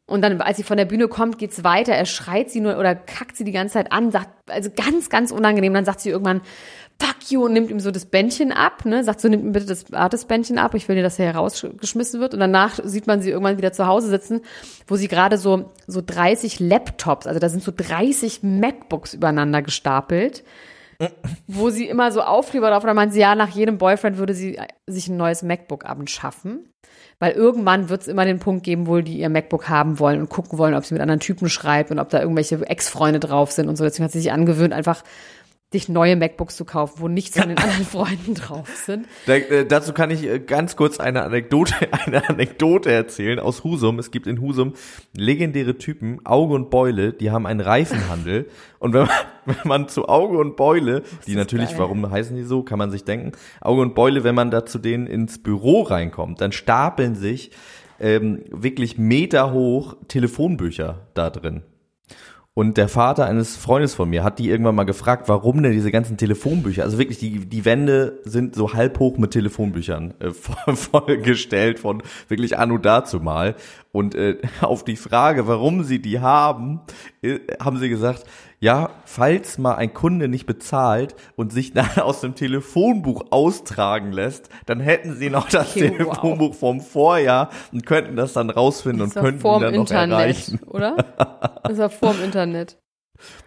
[SPEAKER 2] Und dann, als sie von der Bühne kommt, geht's weiter. Er schreit sie nur oder kackt sie die ganze Zeit an, sagt, also ganz, ganz unangenehm. Dann sagt sie irgendwann, fuck you, und nimmt ihm so das Bändchen ab, ne? Sagt so, nimm ihm bitte das Artist-Bändchen ab. Ich will dir, dass er herausgeschmissen wird. Und danach sieht man sie irgendwann wieder zu Hause sitzen, wo sie gerade so, so 30 Laptops, also da sind so 30 MacBooks übereinander gestapelt wo sie immer so Aufkleber drauf hat, meint sie, ja, nach jedem Boyfriend würde sie sich ein neues MacBook anschaffen. Weil irgendwann wird es immer den Punkt geben, wo die ihr MacBook haben wollen und gucken wollen, ob sie mit anderen Typen schreibt und ob da irgendwelche Ex-Freunde drauf sind und so. Deswegen hat sie sich angewöhnt, einfach sich neue MacBooks zu kaufen, wo nichts von den anderen Freunden drauf sind.
[SPEAKER 1] Da, äh, dazu kann ich äh, ganz kurz eine Anekdote, eine Anekdote erzählen aus Husum. Es gibt in Husum legendäre Typen, Auge und Beule, die haben einen Reifenhandel. und wenn man, wenn man zu Auge und Beule, die natürlich,
[SPEAKER 2] geil.
[SPEAKER 1] warum heißen die so, kann man sich denken, Auge und Beule, wenn man da zu denen ins Büro reinkommt, dann stapeln sich ähm, wirklich Meter hoch Telefonbücher da drin. Und der Vater eines Freundes von mir hat die irgendwann mal gefragt, warum denn diese ganzen Telefonbücher, also wirklich, die, die Wände sind so halb hoch mit Telefonbüchern äh, voll, vollgestellt von wirklich Anno dazu mal. Und äh, auf die Frage, warum sie die haben, äh, haben sie gesagt, ja, falls mal ein Kunde nicht bezahlt und sich dann aus dem Telefonbuch austragen lässt, dann hätten sie noch das
[SPEAKER 2] Okay, wow.
[SPEAKER 1] Telefonbuch vom Vorjahr und könnten das dann rausfinden
[SPEAKER 2] Das
[SPEAKER 1] und könnten ihn dann noch
[SPEAKER 2] Internet,
[SPEAKER 1] erreichen.
[SPEAKER 2] oder? Das war vorm Internet.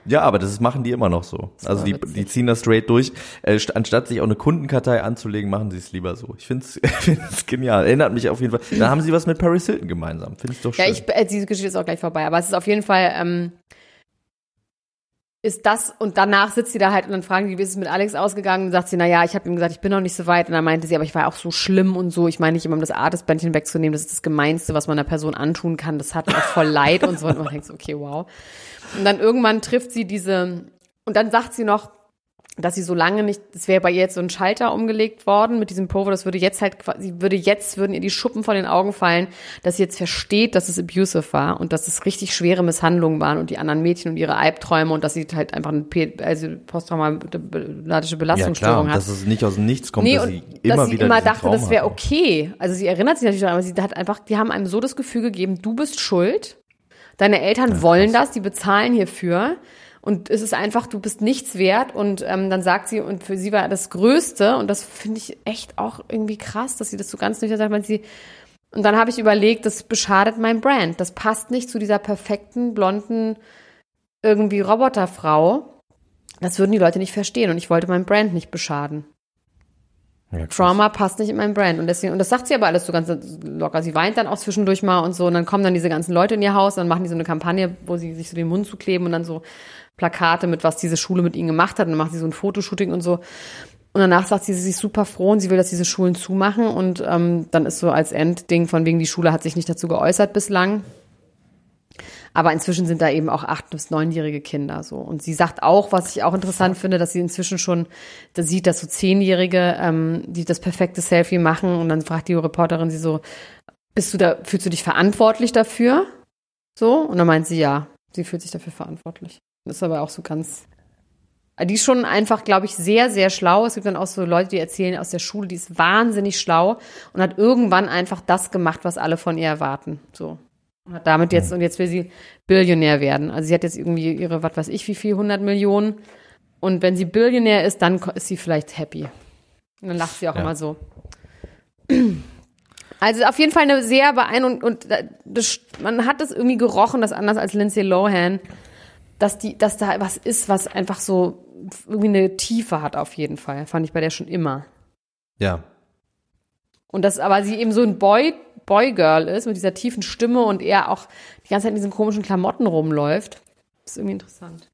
[SPEAKER 1] Ja, aber das machen die immer noch so. Also die,
[SPEAKER 2] witzig.
[SPEAKER 1] die ziehen das straight durch. Äh, st- anstatt sich auch eine Kundenkartei anzulegen, machen sie es lieber so. Ich find's, find's genial. Erinnert mich auf jeden Fall. Dann haben sie was mit Paris Hilton gemeinsam. Finde ich doch schön.
[SPEAKER 2] Ja, ich, äh, diese Geschichte ist auch gleich vorbei, aber es ist auf jeden Fall, ähm, ist das, und danach sitzt sie da halt und dann fragen die, wie ist es mit Alex ausgegangen? Und sagt sie, na ja, ich habe ihm gesagt, ich bin noch nicht so weit. Und dann meinte sie, aber ich war auch so schlimm und so. Ich meine nicht immer, um das Artist-Bändchen wegzunehmen, das ist das Gemeinste, was man einer Person antun kann. Das hat auch voll leid und so. Und man denkt so, okay, wow. Und dann irgendwann trifft sie diese, und dann sagt sie noch, dass sie so lange nicht, es wäre bei ihr jetzt so ein Schalter umgelegt worden mit diesem Pulver, das würde jetzt halt quasi, würde jetzt, würden ihr die Schuppen von den Augen fallen, dass sie jetzt versteht, dass es abusive war und dass es richtig schwere Misshandlungen waren und die anderen Mädchen und ihre Albträume und dass sie halt einfach eine also posttraumatische
[SPEAKER 1] ja
[SPEAKER 2] Belastungsstörung
[SPEAKER 1] klar,
[SPEAKER 2] hat.
[SPEAKER 1] dass es nicht aus dem Nichts kommt,
[SPEAKER 2] Nee,
[SPEAKER 1] dass sie immer
[SPEAKER 2] dass sie
[SPEAKER 1] wieder
[SPEAKER 2] immer dachte,
[SPEAKER 1] Traum
[SPEAKER 2] das wäre okay. Also sie erinnert sich natürlich daran, aber sie hat einfach, die haben einem so das Gefühl gegeben, du bist schuld, deine Eltern wollen das, die bezahlen hierfür Und es ist einfach, du bist nichts wert. Und ähm, dann sagt sie, und für sie war das Größte, und das finde ich echt auch irgendwie krass, dass sie das so ganz nüchtern sagt, weil sie, und dann habe ich überlegt, das beschadet mein Brand. Das passt nicht zu dieser perfekten, blonden, irgendwie Roboterfrau. Das würden die Leute nicht verstehen und ich wollte mein Brand nicht beschaden.
[SPEAKER 1] Ja.
[SPEAKER 2] Trauma passt nicht in mein Brand. Und deswegen, und das sagt sie aber alles so ganz locker. Sie weint dann auch zwischendurch mal und so. Und dann kommen dann diese ganzen Leute in ihr Haus, dann machen die so eine Kampagne, wo sie sich so den Mund zukleben und dann so Plakate mit, was diese Schule mit ihnen gemacht hat. Und dann macht sie so ein Fotoshooting und so. Und danach sagt sie, sie ist super froh und sie will, dass diese Schulen zumachen. Und ähm, dann ist so als Endding von wegen, die Schule hat sich nicht dazu geäußert bislang. Aber inzwischen sind da eben auch acht- bis neunjährige Kinder so. Und sie sagt auch, was ich auch interessant finde, dass sie inzwischen schon da sieht, dass so Zehnjährige, ähm, die das perfekte Selfie machen. Und dann fragt die Reporterin sie so, bist du da, fühlst du dich verantwortlich dafür? So? Und dann meint sie, ja, sie fühlt sich dafür verantwortlich. Ist aber auch so ganz. Die ist schon einfach, glaube ich, sehr, sehr schlau. Es gibt dann auch so Leute, die erzählen aus der Schule, die ist wahnsinnig schlau und hat irgendwann einfach das gemacht, was alle von ihr erwarten. So. Und hat damit jetzt, und jetzt will sie Billionär werden. Also sie hat jetzt irgendwie ihre, was weiß ich, wie viel, 100 Millionen. Und wenn sie Billionär ist, dann ist sie vielleicht happy. Und dann lacht sie auch
[SPEAKER 1] Ja.
[SPEAKER 2] immer so. Also auf jeden Fall eine sehr beeindruckend und da- das, man hat das irgendwie gerochen, das anders als Lindsay Lohan, dass die, dass da was ist, was einfach so irgendwie eine Tiefe hat auf jeden Fall. Fand ich bei der schon immer.
[SPEAKER 1] Ja.
[SPEAKER 2] Und dass aber sie eben so ein Boy, Boy-Girl ist mit dieser tiefen Stimme und er auch die ganze Zeit in diesen komischen Klamotten rumläuft. ist irgendwie interessant.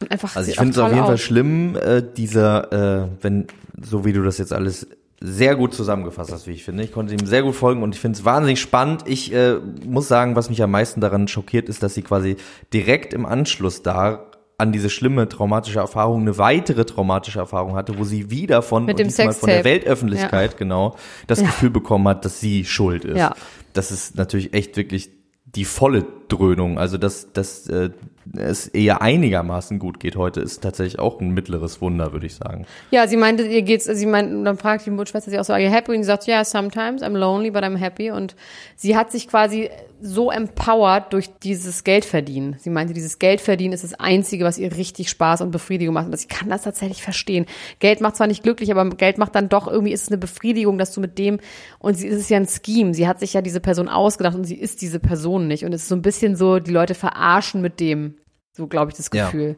[SPEAKER 2] Und einfach
[SPEAKER 1] Also ich finde es auf jeden Fall
[SPEAKER 2] aus.
[SPEAKER 1] schlimm, äh, dieser, äh, wenn, so wie du das jetzt alles sehr gut zusammengefasst hast, wie ich finde. Ich konnte ihm sehr gut folgen und ich finde es wahnsinnig spannend. Ich äh, muss sagen, was mich am meisten daran schockiert, ist, dass sie quasi direkt im Anschluss da an diese schlimme traumatische Erfahrung eine weitere traumatische Erfahrung hatte, wo sie wieder von,
[SPEAKER 2] Mit dem
[SPEAKER 1] diesmal von der. Weltöffentlichkeit genau das
[SPEAKER 2] Ja.
[SPEAKER 1] Gefühl bekommen hat, dass sie schuld ist.
[SPEAKER 2] Ja.
[SPEAKER 1] Das ist natürlich echt wirklich die volle Dröhnung. Also dass, dass äh, es eher einigermaßen gut geht heute, ist tatsächlich auch ein mittleres Wunder, würde ich sagen.
[SPEAKER 2] Ja, sie meinte, ihr geht's, sie meinte, dann fragt die Mutter sie auch so, are you happy? Und sie sagt, yeah, sometimes I'm lonely, but I'm happy. Und sie hat sich quasi so empowered durch dieses Geldverdienen. Sie meinte, dieses Geldverdienen ist das Einzige, was ihr richtig Spaß und Befriedigung macht. Und ich kann das tatsächlich verstehen. Geld macht zwar nicht glücklich, aber Geld macht dann doch irgendwie, ist es eine Befriedigung, dass du mit dem, und sie ist es ja ein Scheme. Sie hat sich ja diese Person ausgedacht und sie ist diese Person nicht. Und es ist so ein bisschen so, die Leute verarschen mit dem. So, glaube ich, das
[SPEAKER 1] Ja.
[SPEAKER 2] Gefühl.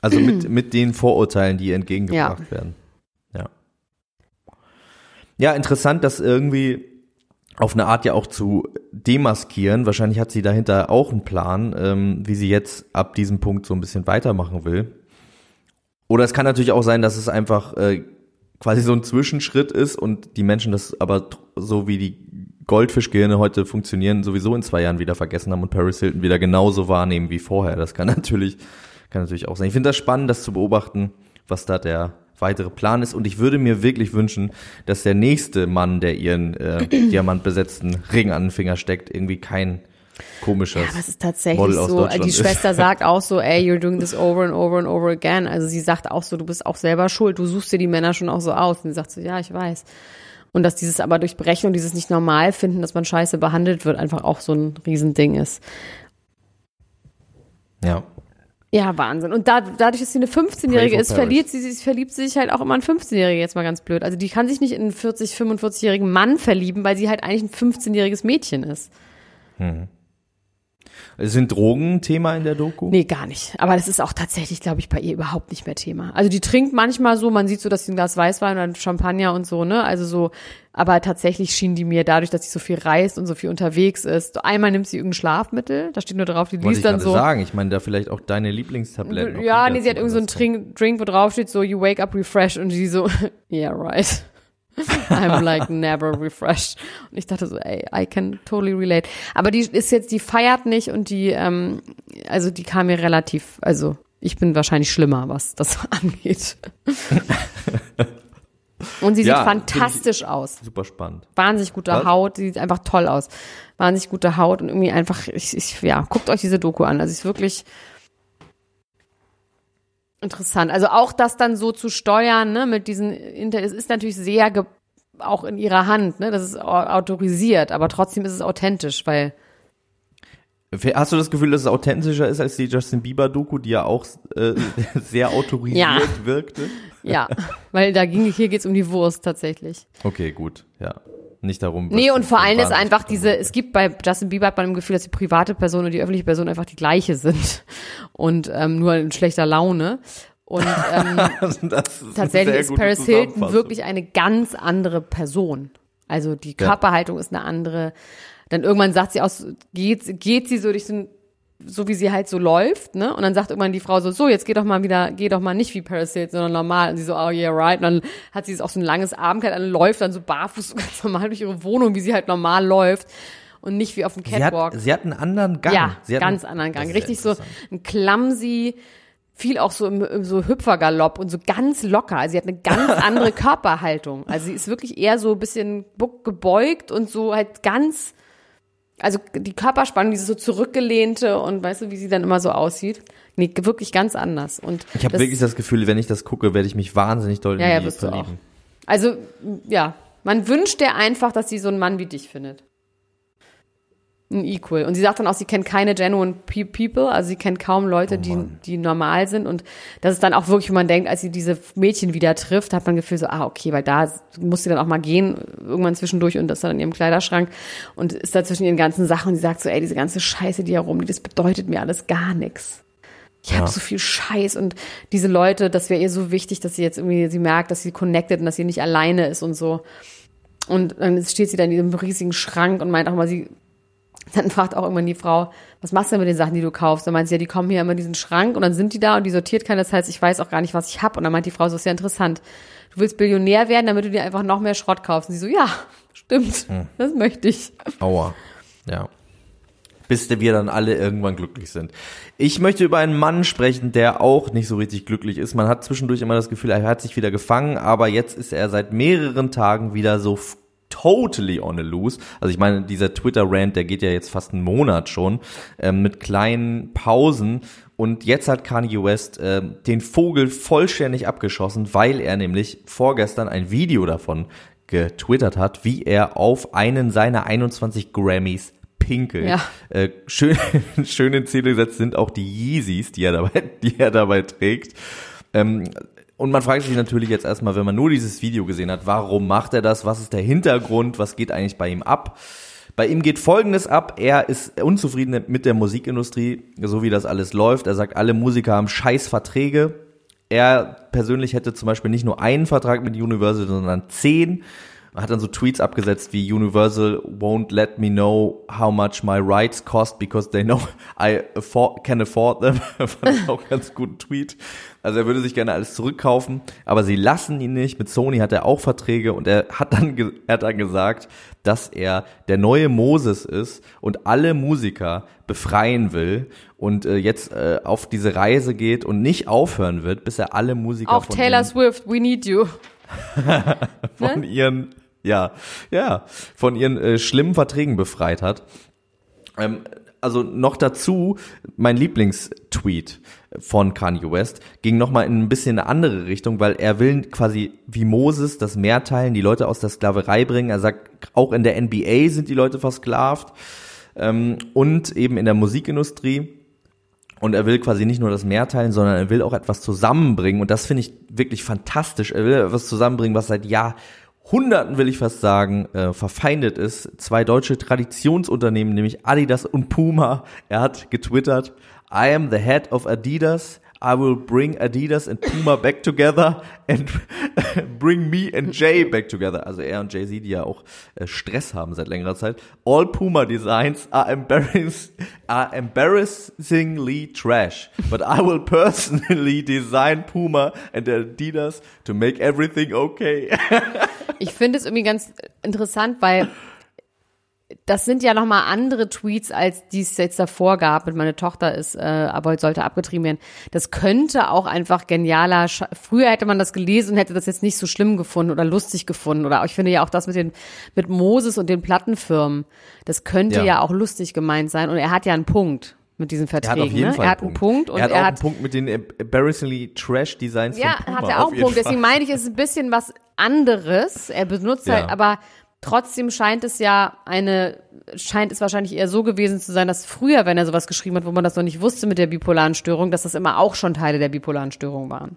[SPEAKER 1] Also mit, mit den Vorurteilen, die ihr entgegengebracht werden. Ja. Ja, interessant, das irgendwie auf eine Art ja auch zu demaskieren. Wahrscheinlich hat sie dahinter auch einen Plan, ähm, wie sie jetzt ab diesem Punkt so ein bisschen weitermachen will. Oder es kann natürlich auch sein, dass es einfach äh, quasi so ein Zwischenschritt ist und die Menschen das aber so wie die Goldfischgehirne heute funktionieren, sowieso in zwei Jahren wieder vergessen haben und Paris Hilton wieder genauso wahrnehmen wie vorher. Das kann natürlich, kann natürlich auch sein. Ich finde das spannend, das zu beobachten, was da der weitere Plan ist. Und ich würde mir wirklich wünschen, dass der nächste Mann, der ihren äh, diamantbesetzten Ring an den Finger steckt, irgendwie kein komisches
[SPEAKER 2] Aber es ist tatsächlich so, die. Schwester sagt auch so, ey, you're doing this over and over and over again. Also sie sagt auch so, du bist auch selber schuld, du suchst dir die Männer schon auch so aus. Und sie sagt so, ja, ich weiß. Und dass dieses aber durch Berechnung, dieses nicht normal finden, dass man scheiße behandelt wird, einfach auch so ein Riesending ist.
[SPEAKER 1] Ja.
[SPEAKER 2] Ja, Wahnsinn. Und da, dadurch, dass sie eine 15-Jährige
[SPEAKER 1] Pray for
[SPEAKER 2] ist, verliert sie, sie verliebt sie sich halt auch immer in 15-Jährige, jetzt mal ganz blöd. Also die kann sich nicht in einen 40, 45-jährigen Mann verlieben, weil sie halt eigentlich ein 15-jähriges Mädchen ist.
[SPEAKER 1] Sind Drogen ein Thema in der Doku?
[SPEAKER 2] Nee, gar nicht. Aber das ist auch tatsächlich, glaube ich, bei ihr überhaupt nicht mehr Thema. Also die trinkt manchmal so, man sieht so, dass sie ein Glas Weißwein oder Champagner und so, ne? Also so, aber tatsächlich schien die mir dadurch, dass sie so viel reist und so viel unterwegs ist. Einmal nimmt sie irgendein Schlafmittel, da steht nur drauf, die
[SPEAKER 1] Wollte
[SPEAKER 2] liest dann so.
[SPEAKER 1] sagen. Ich meine, da vielleicht auch deine Lieblingstabletten.
[SPEAKER 2] Ja, nee, sie hat
[SPEAKER 1] zu
[SPEAKER 2] irgend so einen Drink, wo drauf steht so, you wake up refreshed und sie so, yeah, right. I'm like never refreshed. Und ich dachte so, ey, I can totally relate. Aber die ist jetzt, die feiert nicht und die, ähm, also die kam mir relativ, also ich bin wahrscheinlich schlimmer, was das angeht. und sie sieht
[SPEAKER 1] Ja,
[SPEAKER 2] fantastisch aus.
[SPEAKER 1] Super spannend.
[SPEAKER 2] Wahnsinnig gute
[SPEAKER 1] Was?
[SPEAKER 2] Haut, sie sieht einfach toll aus. Wahnsinnig gute Haut und irgendwie einfach, ich, ich, ja, guckt euch diese Doku an. Also es ist wirklich interessant. Also auch das dann so zu steuern, ne, mit diesen Inter, es ist natürlich sehr auch in ihrer Hand, ne, das ist au- autorisiert, aber trotzdem ist es authentisch, weil
[SPEAKER 1] Hast du das Gefühl, dass es authentischer ist als die Justin Bieber-Doku, die ja auch äh, sehr autorisiert
[SPEAKER 2] Ja.
[SPEAKER 1] wirkte?
[SPEAKER 2] Ja, weil da ging, hier geht's um die Wurst tatsächlich.
[SPEAKER 1] Okay, gut, ja. Nicht darum.
[SPEAKER 2] Nee, und vor allem ist einfach diese, es gibt bei Justin Bieber hat man im Gefühl, dass die private Person und die öffentliche Person einfach die gleiche sind. Und ähm, nur in schlechter Laune. Und ähm,
[SPEAKER 1] ist
[SPEAKER 2] tatsächlich ist Paris Hilton wirklich eine ganz andere Person. Also die Körperhaltung ist eine andere. Dann irgendwann sagt sie aus, geht, geht sie so durch so ein so wie sie halt so läuft, ne? Und dann sagt irgendwann die Frau so, so, jetzt geh doch mal wieder, geh doch mal nicht wie Paris Hilton, sondern normal. Und sie so, oh yeah, right. Und dann hat sie auch so ein langes Abendkleid an, läuft dann so barfuß so ganz normal durch ihre Wohnung, wie sie halt normal läuft. Und nicht wie auf dem
[SPEAKER 1] Sie hat,
[SPEAKER 2] Catwalk.
[SPEAKER 1] sie hat einen anderen Gang.
[SPEAKER 2] Ja,
[SPEAKER 1] sie hat
[SPEAKER 2] ganz
[SPEAKER 1] einen,
[SPEAKER 2] anderen Gang. Richtig so ein clumsy, viel auch so im, im so Hüpfergalopp und so ganz locker. Also sie hat eine ganz andere Körperhaltung. Also sie ist wirklich eher so ein bisschen buck gebeugt und so halt ganz, also die Körperspannung, dieses so zurückgelehnte und weißt du, wie sie dann immer so aussieht. Nee, wirklich ganz anders. Und
[SPEAKER 1] Ich habe wirklich das Gefühl, wenn ich das gucke, werde ich mich wahnsinnig doll
[SPEAKER 2] ja,
[SPEAKER 1] in
[SPEAKER 2] ja, auch.
[SPEAKER 1] verlieben.
[SPEAKER 2] Also, ja, man wünscht dir einfach, dass sie so einen Mann wie dich findet. Ein Equal. Und sie sagt dann auch, sie kennt keine genuine pe- people, also sie kennt kaum Leute,
[SPEAKER 1] Oh
[SPEAKER 2] die, die normal sind. Und das ist dann auch wirklich, wenn man denkt, als sie diese Mädchen wieder trifft, hat man das Gefühl so, ah, okay, weil da muss sie dann auch mal gehen, irgendwann zwischendurch und das ist dann in ihrem Kleiderschrank und ist da zwischen ihren ganzen Sachen und sie sagt so, ey, diese ganze Scheiße, die hier rumliegt, das bedeutet mir alles gar nichts. Ich habe so viel Scheiß und diese Leute, das wäre ihr so wichtig, dass sie jetzt irgendwie, sie merkt, dass sie connected und dass sie nicht alleine ist und so. Und dann steht sie da in diesem riesigen Schrank und meint auch mal, sie, dann fragt auch irgendwann die Frau, was machst du denn mit den Sachen, die du kaufst? Dann meint sie, ja, die kommen hier immer in diesen Schrank und dann sind die da und die sortiert keiner. Das heißt, ich weiß auch gar nicht, was ich habe. Und dann meint die Frau, so ist ja interessant. Du willst Billionär werden, damit du dir einfach noch mehr Schrott kaufst. Und sie so, ja, stimmt, das möchte ich.
[SPEAKER 1] Aua. Ja. Bis wir dann alle irgendwann glücklich sind. Ich möchte über einen Mann sprechen, der auch nicht so richtig glücklich ist. Man hat zwischendurch immer das Gefühl, er hat sich wieder gefangen, aber jetzt ist er seit mehreren Tagen wieder so totally on the loose. Also ich meine, dieser Twitter-Rant, der geht ja jetzt fast einen Monat schon, ähm, mit kleinen Pausen. Und jetzt hat Kanye West ähm, den Vogel vollständig abgeschossen, weil er nämlich vorgestern ein Video davon getwittert hat, wie er auf einen seiner 21 Grammys pinkelt.
[SPEAKER 2] Ja.
[SPEAKER 1] Äh, schön, schön in Szene gesetzt sind auch die Yeezys, die er dabei, die er dabei trägt. Ähm, und man fragt sich natürlich jetzt erstmal, wenn man nur dieses Video gesehen hat, warum macht er das? Was ist der Hintergrund? Was geht eigentlich bei ihm ab? Bei ihm geht Folgendes ab. Er ist unzufrieden mit der Musikindustrie, so wie das alles läuft. Er sagt, alle Musiker haben scheiß Verträge. Er persönlich hätte zum Beispiel nicht nur einen Vertrag mit Universal, sondern zehn. Er hat dann so Tweets abgesetzt wie Universal won't let me know how much my rights cost because they know I afford, can afford them. Fand ich auch ganz guten Tweet. Also er würde sich gerne alles zurückkaufen, aber sie lassen ihn nicht. Mit Sony hat er auch Verträge und er hat dann, er hat dann gesagt, dass er der neue Moses ist und alle Musiker befreien will und äh, jetzt äh, auf diese Reise geht und nicht aufhören wird, bis er alle Musiker
[SPEAKER 2] Auch
[SPEAKER 1] von
[SPEAKER 2] Taylor Swift, we need you.
[SPEAKER 1] von ihren, ja, ja, von ihren äh, schlimmen Verträgen befreit hat. Ähm, also noch dazu, mein Lieblingstweet von Kanye West ging nochmal in ein bisschen eine andere Richtung, weil er will quasi wie Moses das Meer teilen, die Leute aus der Sklaverei bringen. Er sagt, auch in der NBA sind die Leute versklavt ähm, und eben in der Musikindustrie. Und er will quasi nicht nur das Meer teilen, sondern er will auch etwas zusammenbringen. Und das finde ich wirklich fantastisch. Er will etwas zusammenbringen, was seit Jahrhunderten, will ich fast sagen, äh, verfeindet ist. Zwei deutsche Traditionsunternehmen, nämlich Adidas und Puma. Er hat getwittert, I am the head of Adidas. I will bring Adidas and Puma back together and bring me and Jay back together. Also er und Jay-Z, die ja auch äh, Stress haben seit längerer Zeit. All Puma designs are, embarrass are embarrassingly trash. But I will personally design Puma and Adidas to make everything okay.
[SPEAKER 2] Ich finde es irgendwie ganz interessant, weil das sind ja nochmal andere Tweets, als die es jetzt davor gab. Mit meine Tochter ist, äh, aber heute sollte abgetrieben werden. Das könnte auch einfach genialer. Sch Früher hätte man das gelesen und hätte das jetzt nicht so schlimm gefunden oder lustig gefunden. Oder ich finde ja auch das mit den mit Moses und den Plattenfirmen. Das könnte
[SPEAKER 1] Ja.
[SPEAKER 2] ja, auch lustig gemeint sein. Und er hat ja einen Punkt mit diesen
[SPEAKER 1] Er hat
[SPEAKER 2] Verträgen.
[SPEAKER 1] auf jeden
[SPEAKER 2] ne?
[SPEAKER 1] Fall
[SPEAKER 2] er hat einen Punkt und
[SPEAKER 1] er hat
[SPEAKER 2] er
[SPEAKER 1] auch
[SPEAKER 2] hat
[SPEAKER 1] einen Punkt mit den embarrassingly trash Designs
[SPEAKER 2] ja,
[SPEAKER 1] von Puma.
[SPEAKER 2] hat er auch einen Punkt. Deswegen
[SPEAKER 1] Fall.
[SPEAKER 2] meine ich, es ist ein bisschen was anderes. Er benutzt
[SPEAKER 1] Ja.
[SPEAKER 2] halt, aber Trotzdem scheint es ja eine, scheint es wahrscheinlich eher so gewesen zu sein, dass früher, wenn er sowas geschrieben hat, wo man das noch nicht wusste mit der bipolaren Störung, dass das immer auch schon Teile der bipolaren Störung waren.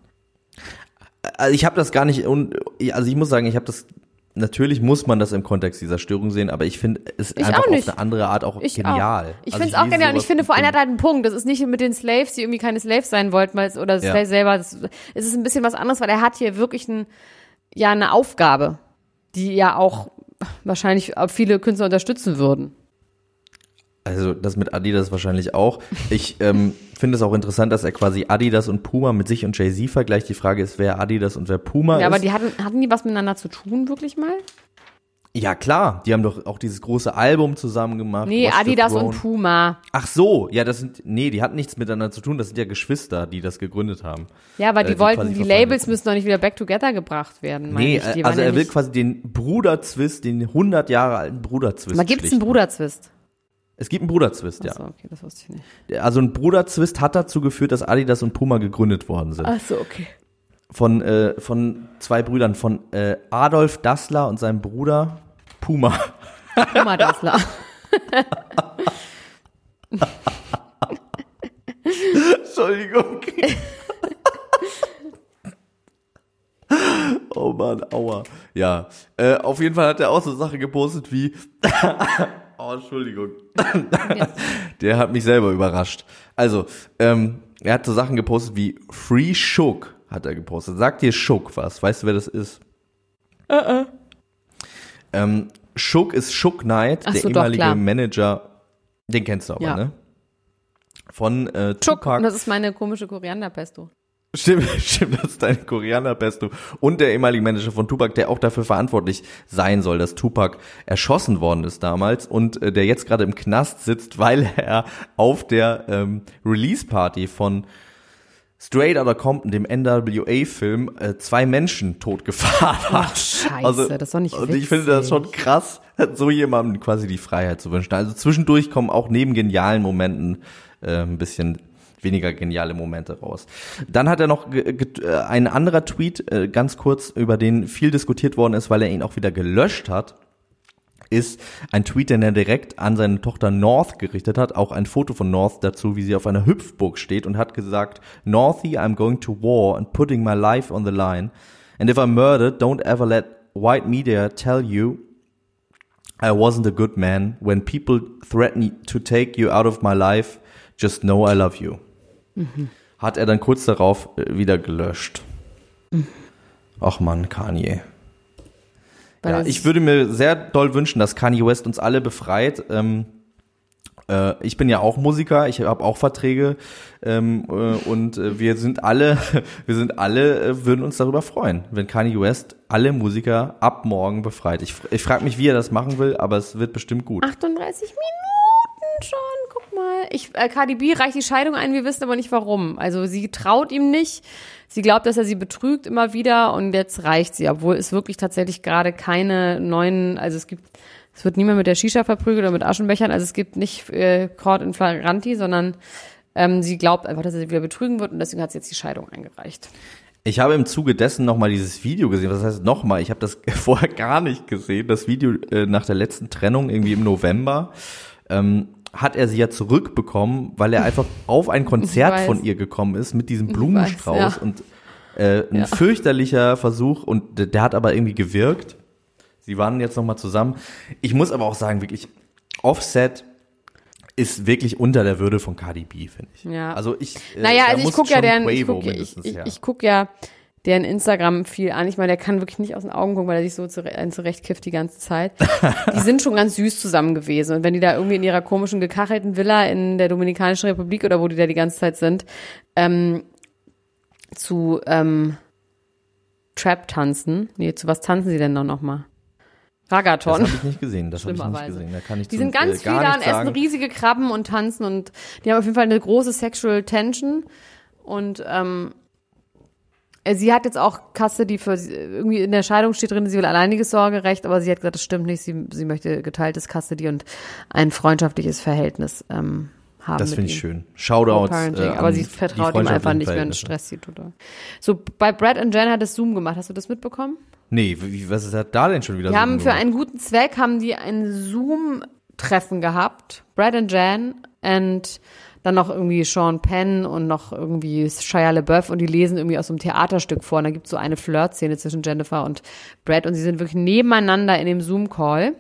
[SPEAKER 1] Also ich habe das gar nicht, also ich muss sagen, ich habe das, natürlich muss man das im Kontext dieser Störung sehen, aber ich finde es
[SPEAKER 2] Ich
[SPEAKER 1] einfach
[SPEAKER 2] auch
[SPEAKER 1] auf eine andere Art auch
[SPEAKER 2] Ich
[SPEAKER 1] genial.
[SPEAKER 2] Auch. Ich
[SPEAKER 1] Also
[SPEAKER 2] finde es auch genial und ich finde vor allem hat er halt einen Punkt. Das ist nicht mit den Slaves, die irgendwie keine Slaves sein wollten, weil es, oder
[SPEAKER 1] Ja.
[SPEAKER 2] Slaves selber. Das, es ist ein bisschen was anderes, weil er hat hier wirklich ein, ja, eine Aufgabe, die ja auch wahrscheinlich auch viele Künstler unterstützen würden.
[SPEAKER 1] Also das mit Adidas wahrscheinlich auch. Ich ähm, finde es auch interessant, dass er quasi Adidas und Puma mit sich und Jay-Z vergleicht. Die Frage ist, wer Adidas und wer Puma
[SPEAKER 2] Ja, aber
[SPEAKER 1] ist.
[SPEAKER 2] die hatten, hatten die was miteinander zu tun, wirklich mal?
[SPEAKER 1] Ja klar, die haben doch auch dieses große Album zusammen gemacht.
[SPEAKER 2] Nee,
[SPEAKER 1] Watch
[SPEAKER 2] Adidas und Puma.
[SPEAKER 1] Ach so, ja, das sind, nee, die hatten nichts miteinander zu tun. Das sind ja Geschwister, die das gegründet haben.
[SPEAKER 2] Ja, aber
[SPEAKER 1] Äh,
[SPEAKER 2] die
[SPEAKER 1] die
[SPEAKER 2] wollten, die Labels müssen doch nicht wieder back together gebracht werden. meine
[SPEAKER 1] Nee,
[SPEAKER 2] ich. Die
[SPEAKER 1] also
[SPEAKER 2] ja
[SPEAKER 1] er will quasi den Bruderzwist, den 100 Jahre alten Bruderzwist.
[SPEAKER 2] Aber gibt's einen. Bruderzwist?
[SPEAKER 1] Es gibt einen Bruderzwist, ja.
[SPEAKER 2] Achso, okay, das wusste ich nicht.
[SPEAKER 1] Also ein Bruderzwist hat dazu geführt, dass Adidas und Puma gegründet worden sind.
[SPEAKER 2] Achso, okay.
[SPEAKER 1] Von, äh, von zwei Brüdern, von äh, Adolf Dassler und seinem Bruder Puma.
[SPEAKER 2] Puma Dassler.
[SPEAKER 1] Entschuldigung. oh Mann, aua. Ja, äh, auf jeden Fall hat er auch so Sachen gepostet wie, oh, Entschuldigung. Der hat mich selber überrascht. Also, ähm, er hat so Sachen gepostet wie Free Shook hat er gepostet. Sagt dir Shook was? Weißt du, wer das ist? Ähm, Shook ist Shook Knight,
[SPEAKER 2] Ach
[SPEAKER 1] der
[SPEAKER 2] so, doch,
[SPEAKER 1] ehemalige
[SPEAKER 2] klar.
[SPEAKER 1] Manager. Den kennst du aber,
[SPEAKER 2] Ja.
[SPEAKER 1] ne? Von äh,
[SPEAKER 2] Chuck,
[SPEAKER 1] Tupac.
[SPEAKER 2] und das ist meine komische Korianderpesto.
[SPEAKER 1] Stimmt, stimmt, das ist dein Koreaner Pesto. Und der ehemalige Manager von Tupac, der auch dafür verantwortlich sein soll, dass Tupac erschossen worden ist damals und äh, der jetzt gerade im Knast sitzt, weil er auf der ähm, Release-Party von Straight Outta Compton, dem NWA-Film, äh, zwei Menschen totgefahren hat.
[SPEAKER 2] Ach, scheiße, das ist doch nicht
[SPEAKER 1] Und ich finde das schon
[SPEAKER 2] witzig.
[SPEAKER 1] krass, so jemandem quasi die Freiheit zu wünschen. Also zwischendurch kommen auch neben genialen Momenten äh, ein bisschen weniger geniale Momente raus. Dann hat er noch äh, ein anderer Tweet, äh, ganz kurz, über den viel diskutiert worden ist, weil er ihn auch wieder gelöscht hat ist ein Tweet, den er direkt an seine Tochter North gerichtet hat, auch ein Foto von North dazu, wie sie auf einer Hüpfburg steht und hat gesagt, Northy, I'm going to war and putting my life on the line. And if I'm murdered, don't ever let white media tell you I wasn't a good man. When people threaten to take you out of my life, just know I love you. Hat er dann kurz darauf äh, wieder gelöscht. Ach man, Kanye. Ja, ich würde mir sehr doll wünschen, dass Kanye West uns alle befreit. Ähm, äh, ich bin ja auch Musiker, ich habe auch Verträge ähm, äh, und äh, wir sind alle, wir sind alle, äh, würden uns darüber freuen, wenn Kanye West alle Musiker ab morgen befreit. Ich, ich frage mich, wie er das machen will, aber es wird bestimmt gut.
[SPEAKER 2] 38 Minuten schon, guck mal. Ich, äh, Cardi B reicht die Scheidung ein, wir wissen aber nicht warum. Also sie traut ihm nicht. Sie glaubt, dass er sie betrügt immer wieder und jetzt reicht sie, obwohl es wirklich tatsächlich gerade keine neuen, also es gibt, es wird niemand mit der Shisha verprügelt oder mit Aschenbechern, also es gibt nicht äh, Court in Flagranti, sondern ähm, sie glaubt einfach, dass er sie wieder betrügen wird und deswegen hat sie jetzt die Scheidung eingereicht.
[SPEAKER 1] Ich habe im Zuge dessen nochmal dieses Video gesehen. Was heißt nochmal? Ich habe das vorher gar nicht gesehen. Das Video äh, nach der letzten Trennung, irgendwie im November, ähm, hat er sie ja zurückbekommen, weil er einfach auf ein Konzert von ihr gekommen ist mit diesem Blumenstrauß
[SPEAKER 2] weiß, ja.
[SPEAKER 1] und äh, ein
[SPEAKER 2] Ja.
[SPEAKER 1] fürchterlicher Versuch und der, der hat aber irgendwie gewirkt. Sie waren jetzt nochmal zusammen. Ich muss aber auch sagen, wirklich, Offset ist wirklich unter der Würde von Cardi B, finde ich.
[SPEAKER 2] Ja.
[SPEAKER 1] Also ich, äh,
[SPEAKER 2] Naja, also ich gucke ja deren, ich gucke ich, ich, ich guck ja deren Instagram viel an. Ich meine, der kann wirklich nicht aus den Augen gucken, weil er sich so zurechtkifft die ganze Zeit. die sind schon ganz süß zusammen gewesen. Und wenn die da irgendwie in ihrer komischen gekachelten Villa in der Dominikanischen Republik oder wo die da die ganze Zeit sind, ähm, zu ähm, Trap tanzen. Nee, zu was tanzen sie denn dann nochmal?
[SPEAKER 1] Das
[SPEAKER 2] Ragaton.
[SPEAKER 1] habe ich nicht gesehen, das habe ich nicht gesehen. Da kann ich
[SPEAKER 2] Die sind ganz
[SPEAKER 1] äh,
[SPEAKER 2] viel da und essen riesige Krabben und tanzen und die haben auf jeden Fall eine große Sexual Tension. Und ähm, äh, sie hat jetzt auch Kasse, die für irgendwie in der Scheidung steht drin, sie will alleiniges Sorgerecht, aber sie hat gesagt, das stimmt nicht, sie, sie möchte geteiltes Custody und ein freundschaftliches Verhältnis ähm, haben.
[SPEAKER 1] Das finde ich schön. Shoutouts. Äh,
[SPEAKER 2] aber sie vertraut ihm einfach nicht mehr und
[SPEAKER 1] Verhältnisse.
[SPEAKER 2] stresst sie total. So, bei Brad und Jen hat es Zoom gemacht. Hast du das mitbekommen?
[SPEAKER 1] Nee, wie, was ist da denn schon wieder
[SPEAKER 2] Die
[SPEAKER 1] so
[SPEAKER 2] haben für einen guten Zweck haben die ein Zoom-Treffen gehabt. Brad und Jan und dann noch irgendwie Sean Penn und noch irgendwie Shia LaBeouf und die lesen irgendwie aus so einem Theaterstück vor. Und da gibt es so eine Flirt-Szene zwischen Jennifer und Brad und sie sind wirklich nebeneinander in dem Zoom-Call.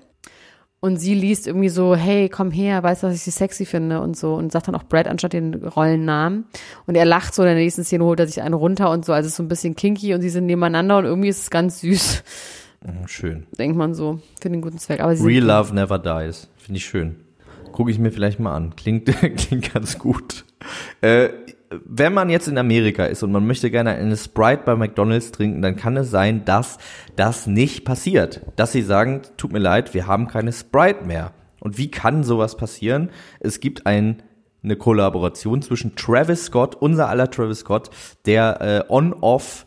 [SPEAKER 2] Und sie liest irgendwie so, hey, komm her, weißt du, was ich sie sexy finde und so. Und sagt dann auch Brad anstatt den Rollennamen. Und er lacht so in der nächsten Szene, holt er sich einen runter und so. Also es ist so ein bisschen kinky und sie sind nebeneinander und irgendwie ist es ganz süß,
[SPEAKER 1] Hm, Schön.
[SPEAKER 2] denkt man so, für den guten Zweck. Aber
[SPEAKER 1] Real Love Never Dies. Finde ich schön. Gucke ich mir vielleicht mal an. Klingt, klingt ganz gut. Äh, wenn man jetzt in Amerika ist und man möchte gerne eine Sprite bei McDonald's trinken, dann kann es sein, dass das nicht passiert. Dass sie sagen, tut mir leid, wir haben keine Sprite mehr. Und wie kann sowas passieren? Es gibt ein, eine Kollaboration zwischen Travis Scott, unser aller Travis Scott, der äh, on-off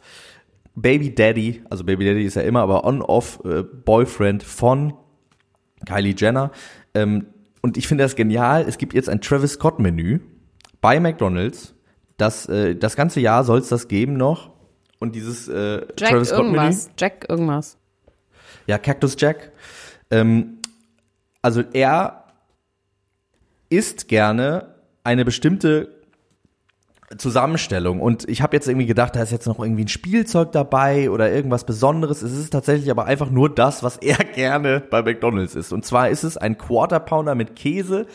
[SPEAKER 1] Baby Daddy, also Baby Daddy ist ja immer, aber on-off äh, Boyfriend von Kylie Jenner. Ähm, und ich finde das genial. Es gibt jetzt ein Travis Scott Menü bei McDonald's. Das, äh, das ganze Jahr soll es das geben noch. Und dieses äh,
[SPEAKER 2] Jack
[SPEAKER 1] Travis Scott Menü.
[SPEAKER 2] irgendwas. Jack irgendwas.
[SPEAKER 1] Ja, Cactus Jack. Ähm, also er isst gerne eine bestimmte Zusammenstellung und ich habe jetzt irgendwie gedacht, da ist jetzt noch irgendwie ein Spielzeug dabei oder irgendwas Besonderes. Es ist tatsächlich aber einfach nur das, was er gerne bei McDonald's isst. Und zwar ist es ein Quarter Pounder mit Käse,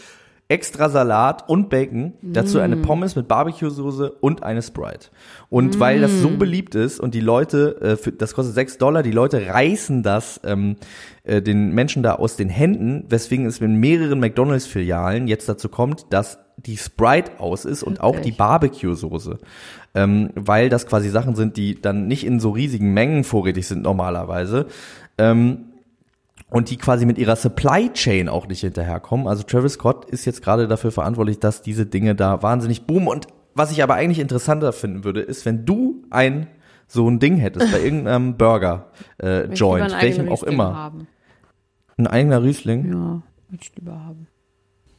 [SPEAKER 1] extra Salat und Bacon, dazu eine Pommes mit Barbecue-Soße und eine Sprite. Und weil das so beliebt ist und die Leute, äh, für, das kostet 6 Dollar, die Leute reißen das ähm, äh, den Menschen da aus den Händen, weswegen es in mehreren McDonalds-Filialen jetzt dazu kommt, dass die Sprite aus ist und auch die? Barbecue-Soße. Ähm, weil das quasi Sachen sind, die dann nicht in so riesigen Mengen vorrätig sind normalerweise. Ähm, und die quasi mit ihrer Supply Chain auch nicht hinterherkommen. Also Travis Scott ist jetzt gerade dafür verantwortlich, dass diese Dinge da wahnsinnig boomen. Und was ich aber eigentlich interessanter finden würde, ist, wenn du ein so ein Ding hättest bei irgendeinem Burger äh, Joint, welchem auch
[SPEAKER 2] Riesling
[SPEAKER 1] immer.
[SPEAKER 2] Haben.
[SPEAKER 1] Ein eigener Riesling?
[SPEAKER 2] Ja, würde ich lieber haben.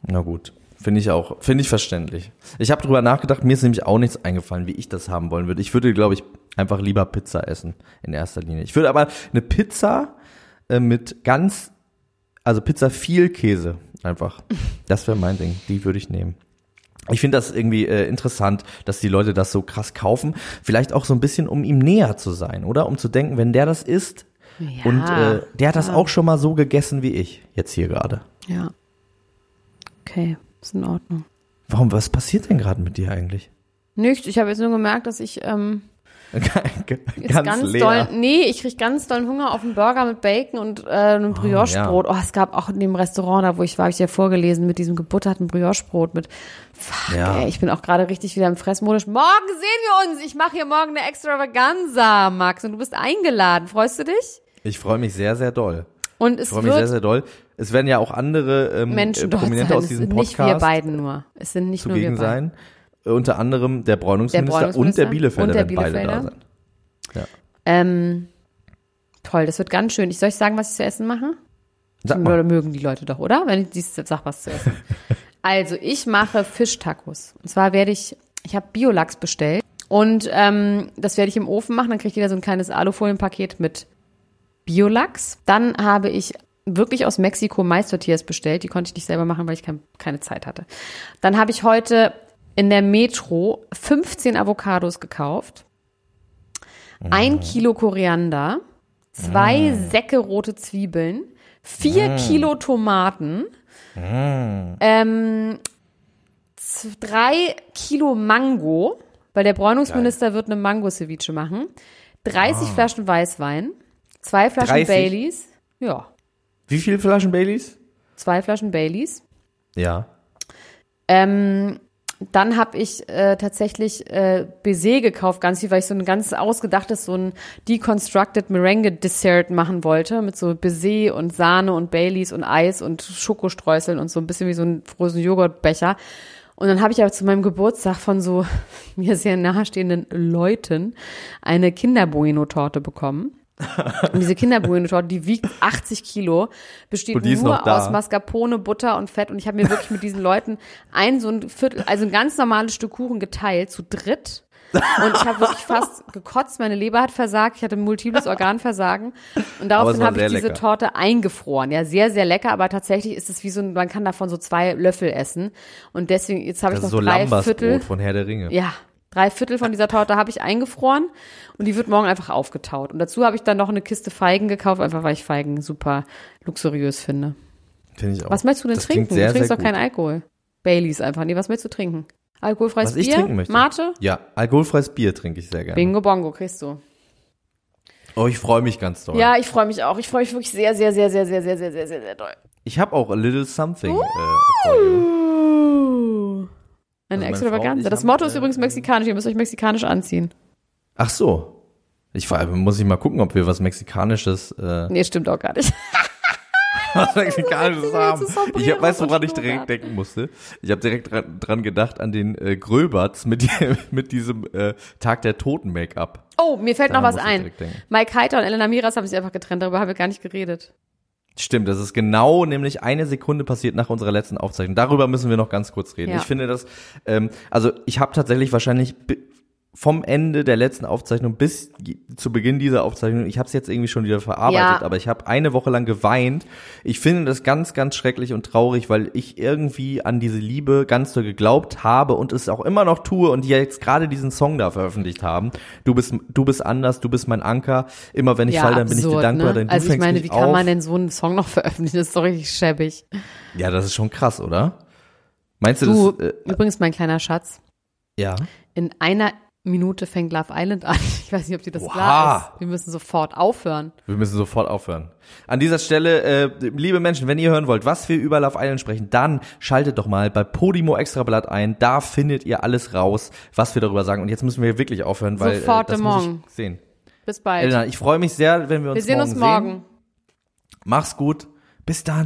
[SPEAKER 1] Na gut. Finde ich auch, finde ich verständlich. Ich habe drüber nachgedacht, mir ist nämlich auch nichts eingefallen, wie ich das haben wollen würde. Ich würde, glaube ich, einfach lieber Pizza essen in erster Linie. Ich würde aber eine Pizza äh, mit ganz, also Pizza viel Käse einfach. Das wäre mein Ding. Die würde ich nehmen. Ich finde das irgendwie äh, interessant, dass die Leute das so krass kaufen. Vielleicht auch so ein bisschen, um ihm näher zu sein, oder? Um zu denken, wenn der das isst
[SPEAKER 2] Ja,
[SPEAKER 1] und äh, der hat das
[SPEAKER 2] ja.
[SPEAKER 1] auch schon mal so gegessen wie ich jetzt hier gerade.
[SPEAKER 2] Ja. Okay, ist in Ordnung.
[SPEAKER 1] Warum, was passiert denn gerade mit dir eigentlich?
[SPEAKER 2] Nichts, ich habe jetzt nur gemerkt, dass ich ähm,
[SPEAKER 1] ganz,
[SPEAKER 2] ganz,
[SPEAKER 1] leer.
[SPEAKER 2] doll, nee, ich krieg ganz dollen Hunger auf einen Burger mit Bacon und äh, einem Brioche-Brot. Oh, es gab auch in dem Restaurant, da wo ich war, habe ich ja vorgelesen, mit diesem gebutterten Brioche-Brot mit, fuck,
[SPEAKER 1] Ja.
[SPEAKER 2] ey, ich bin auch gerade richtig wieder im Fressmodus. Morgen sehen wir uns, ich mache hier morgen eine Extravaganza, Max, und du bist eingeladen. Freust du dich?
[SPEAKER 1] Ich freue mich sehr, sehr doll.
[SPEAKER 2] Und
[SPEAKER 1] Ich
[SPEAKER 2] es
[SPEAKER 1] freue mich sehr, sehr doll. Es werden ja auch andere ähm,
[SPEAKER 2] Menschen
[SPEAKER 1] äh, Prominente
[SPEAKER 2] sein.
[SPEAKER 1] aus
[SPEAKER 2] Es
[SPEAKER 1] diesem
[SPEAKER 2] sind nicht
[SPEAKER 1] Podcast
[SPEAKER 2] wir beiden nur. Es sind nicht nur wir
[SPEAKER 1] zugegen
[SPEAKER 2] beiden.
[SPEAKER 1] sein. Unter anderem der Bräunungsminister, und
[SPEAKER 2] Bräunungsminister
[SPEAKER 1] der Bielefelder
[SPEAKER 2] und der
[SPEAKER 1] werden beide da
[SPEAKER 2] Bielefelder.
[SPEAKER 1] sein.
[SPEAKER 2] Ähm, toll, das wird ganz schön. Ich soll ich sagen, was ich zu essen mache?
[SPEAKER 1] Sag
[SPEAKER 2] Oder
[SPEAKER 1] mal.
[SPEAKER 2] mögen die Leute doch, oder? Wenn ich dies sag was zu essen. also, ich mache Fischtacos. Und zwar werde ich, ich habe Biolachs bestellt und ähm, das werde ich im Ofen machen. Dann kriegt jeder so ein kleines Alufolienpaket mit Biolachs. Dann habe ich wirklich aus Mexiko Mais-Tortillas bestellt. Die konnte ich nicht selber machen, weil ich kein, keine Zeit hatte. Dann habe ich heute in der Metro 15 Avocados gekauft, ein Kilo Koriander, zwei Säcke rote Zwiebeln, vier Kilo Tomaten, ähm, z- drei Kilo Mango, weil der Bräunungsminister wird eine Mango-Ceviche machen, 30 Flaschen Weißwein, zwei Flaschen
[SPEAKER 1] 30?
[SPEAKER 2] Baileys, ja,
[SPEAKER 1] Wie viele Flaschen Baileys?
[SPEAKER 2] zwei Flaschen Baileys,
[SPEAKER 1] Ja.
[SPEAKER 2] Ähm, dann habe ich äh, tatsächlich äh, Baiser gekauft, ganz viel, weil ich so ein ganz ausgedachtes, so ein deconstructed Merengue Dessert machen wollte, mit so Baiser und Sahne und Baileys und Eis und Schokostreuseln und so ein bisschen wie so ein frozen Joghurtbecher. Und dann habe ich aber zu meinem Geburtstag von so mir sehr nahestehenden Leuten eine Kinderbueno-Torte bekommen. Und diese Kinderbueno-Torte, die wiegt 80 Kilo, besteht
[SPEAKER 1] ist
[SPEAKER 2] nur aus Mascarpone, Butter und Fett. Und ich habe mir wirklich mit diesen Leuten ein so ein Viertel, also ein ganz normales Stück Kuchen geteilt, zu dritt. Und ich habe wirklich fast gekotzt. Meine Leber hat versagt. Ich hatte multiples Organversagen. Und daraufhin habe ich diese
[SPEAKER 1] lecker.
[SPEAKER 2] Torte eingefroren. Ja, sehr, sehr lecker. Aber tatsächlich ist es wie so ein, man kann davon so zwei Löffel essen. Und deswegen, jetzt habe ich
[SPEAKER 1] Das
[SPEAKER 2] noch
[SPEAKER 1] ist so
[SPEAKER 2] drei Viertel.
[SPEAKER 1] Lambersbrot von Herr der Ringe.
[SPEAKER 2] Ja, drei Viertel von dieser Torte habe ich eingefroren und die wird morgen einfach aufgetaut. Und dazu habe ich dann noch eine Kiste Feigen gekauft, einfach weil ich Feigen super luxuriös finde.
[SPEAKER 1] Finde ich auch.
[SPEAKER 2] Was möchtest du denn
[SPEAKER 1] Das
[SPEAKER 2] trinken?
[SPEAKER 1] Sehr,
[SPEAKER 2] du trinkst doch keinen. Alkohol. Baileys einfach. Nee, was möchtest du trinken? Alkoholfreies
[SPEAKER 1] Was ich
[SPEAKER 2] Bier?
[SPEAKER 1] trinken möchte.
[SPEAKER 2] Mate?
[SPEAKER 1] Ja, alkoholfreies Bier trinke ich sehr gerne.
[SPEAKER 2] Bingo Bongo kriegst du.
[SPEAKER 1] Oh, ich freue mich ganz doll.
[SPEAKER 2] Ja, ich freue mich auch. Ich freue mich wirklich sehr, sehr, sehr, sehr, sehr, sehr, sehr, sehr, sehr, sehr doll.
[SPEAKER 1] Ich habe auch a little something. Äh, for you.
[SPEAKER 2] Eine
[SPEAKER 1] Also Frau und
[SPEAKER 2] Extravaganza. Das Motto ist
[SPEAKER 1] äh,
[SPEAKER 2] übrigens mexikanisch. Ihr müsst euch mexikanisch anziehen.
[SPEAKER 1] Ach so. Ich muss ich mal gucken, ob wir was Mexikanisches, äh,
[SPEAKER 2] Nee, stimmt auch gar nicht.
[SPEAKER 1] was Mexikanisches haben. Ich hab,
[SPEAKER 2] von
[SPEAKER 1] woran ich direkt denken musste? Ich habe direkt dran, dran gedacht an den äh, Gröberts mit, die- mit diesem äh, Tag der Toten Make-up.
[SPEAKER 2] Oh, mir fällt noch
[SPEAKER 1] Daran
[SPEAKER 2] was
[SPEAKER 1] muss ich
[SPEAKER 2] ein. Mike Heiter und Elena Miras haben sich einfach getrennt. Darüber haben wir gar nicht geredet.
[SPEAKER 1] Stimmt, das ist genau nämlich eine Sekunde passiert nach unserer letzten Aufzeichnung. Darüber müssen wir noch ganz kurz reden.
[SPEAKER 2] Ja.
[SPEAKER 1] Ich finde das, ähm, also ich habe tatsächlich wahrscheinlich vom Ende der letzten Aufzeichnung bis zu Beginn dieser Aufzeichnung, ich habe es jetzt irgendwie schon wieder verarbeitet,
[SPEAKER 2] Ja.
[SPEAKER 1] aber ich habe eine Woche lang geweint. Ich finde das ganz, ganz schrecklich und traurig, weil ich irgendwie an diese Liebe ganz so geglaubt habe und es auch immer noch tue und die jetzt gerade diesen Song da veröffentlicht haben. Du bist, du bist anders, du bist mein Anker. Immer wenn ich fall, dann bin ich dir dankbar,
[SPEAKER 2] ne?
[SPEAKER 1] denn
[SPEAKER 2] Also ich meine, wie kann
[SPEAKER 1] auf.
[SPEAKER 2] man denn so einen Song noch veröffentlichen? Das ist doch richtig schäbig.
[SPEAKER 1] Ja, das ist schon krass, oder? Meinst du,
[SPEAKER 2] Du,
[SPEAKER 1] das? Äh,
[SPEAKER 2] übrigens, mein kleiner Schatz,
[SPEAKER 1] ja.
[SPEAKER 2] in einer Minute fängt Love Island an. Ich weiß nicht, ob dir das
[SPEAKER 1] Oha.
[SPEAKER 2] klar ist. Wir müssen sofort aufhören.
[SPEAKER 1] Wir müssen sofort aufhören. An dieser Stelle, äh, liebe Menschen, wenn ihr hören wollt, was wir über Love Island sprechen, dann schaltet doch mal bei Podimo Extrablatt ein. Da findet ihr alles raus, was wir darüber sagen. Und jetzt müssen wir wirklich aufhören, weil
[SPEAKER 2] Sofort
[SPEAKER 1] äh, das muss
[SPEAKER 2] Morgen.
[SPEAKER 1] ich sehen.
[SPEAKER 2] Bis bald.
[SPEAKER 1] Elena, ich freue mich sehr, wenn wir uns
[SPEAKER 2] wir sehen
[SPEAKER 1] morgen
[SPEAKER 2] uns morgen.
[SPEAKER 1] sehen. Mach's gut. Bis dann.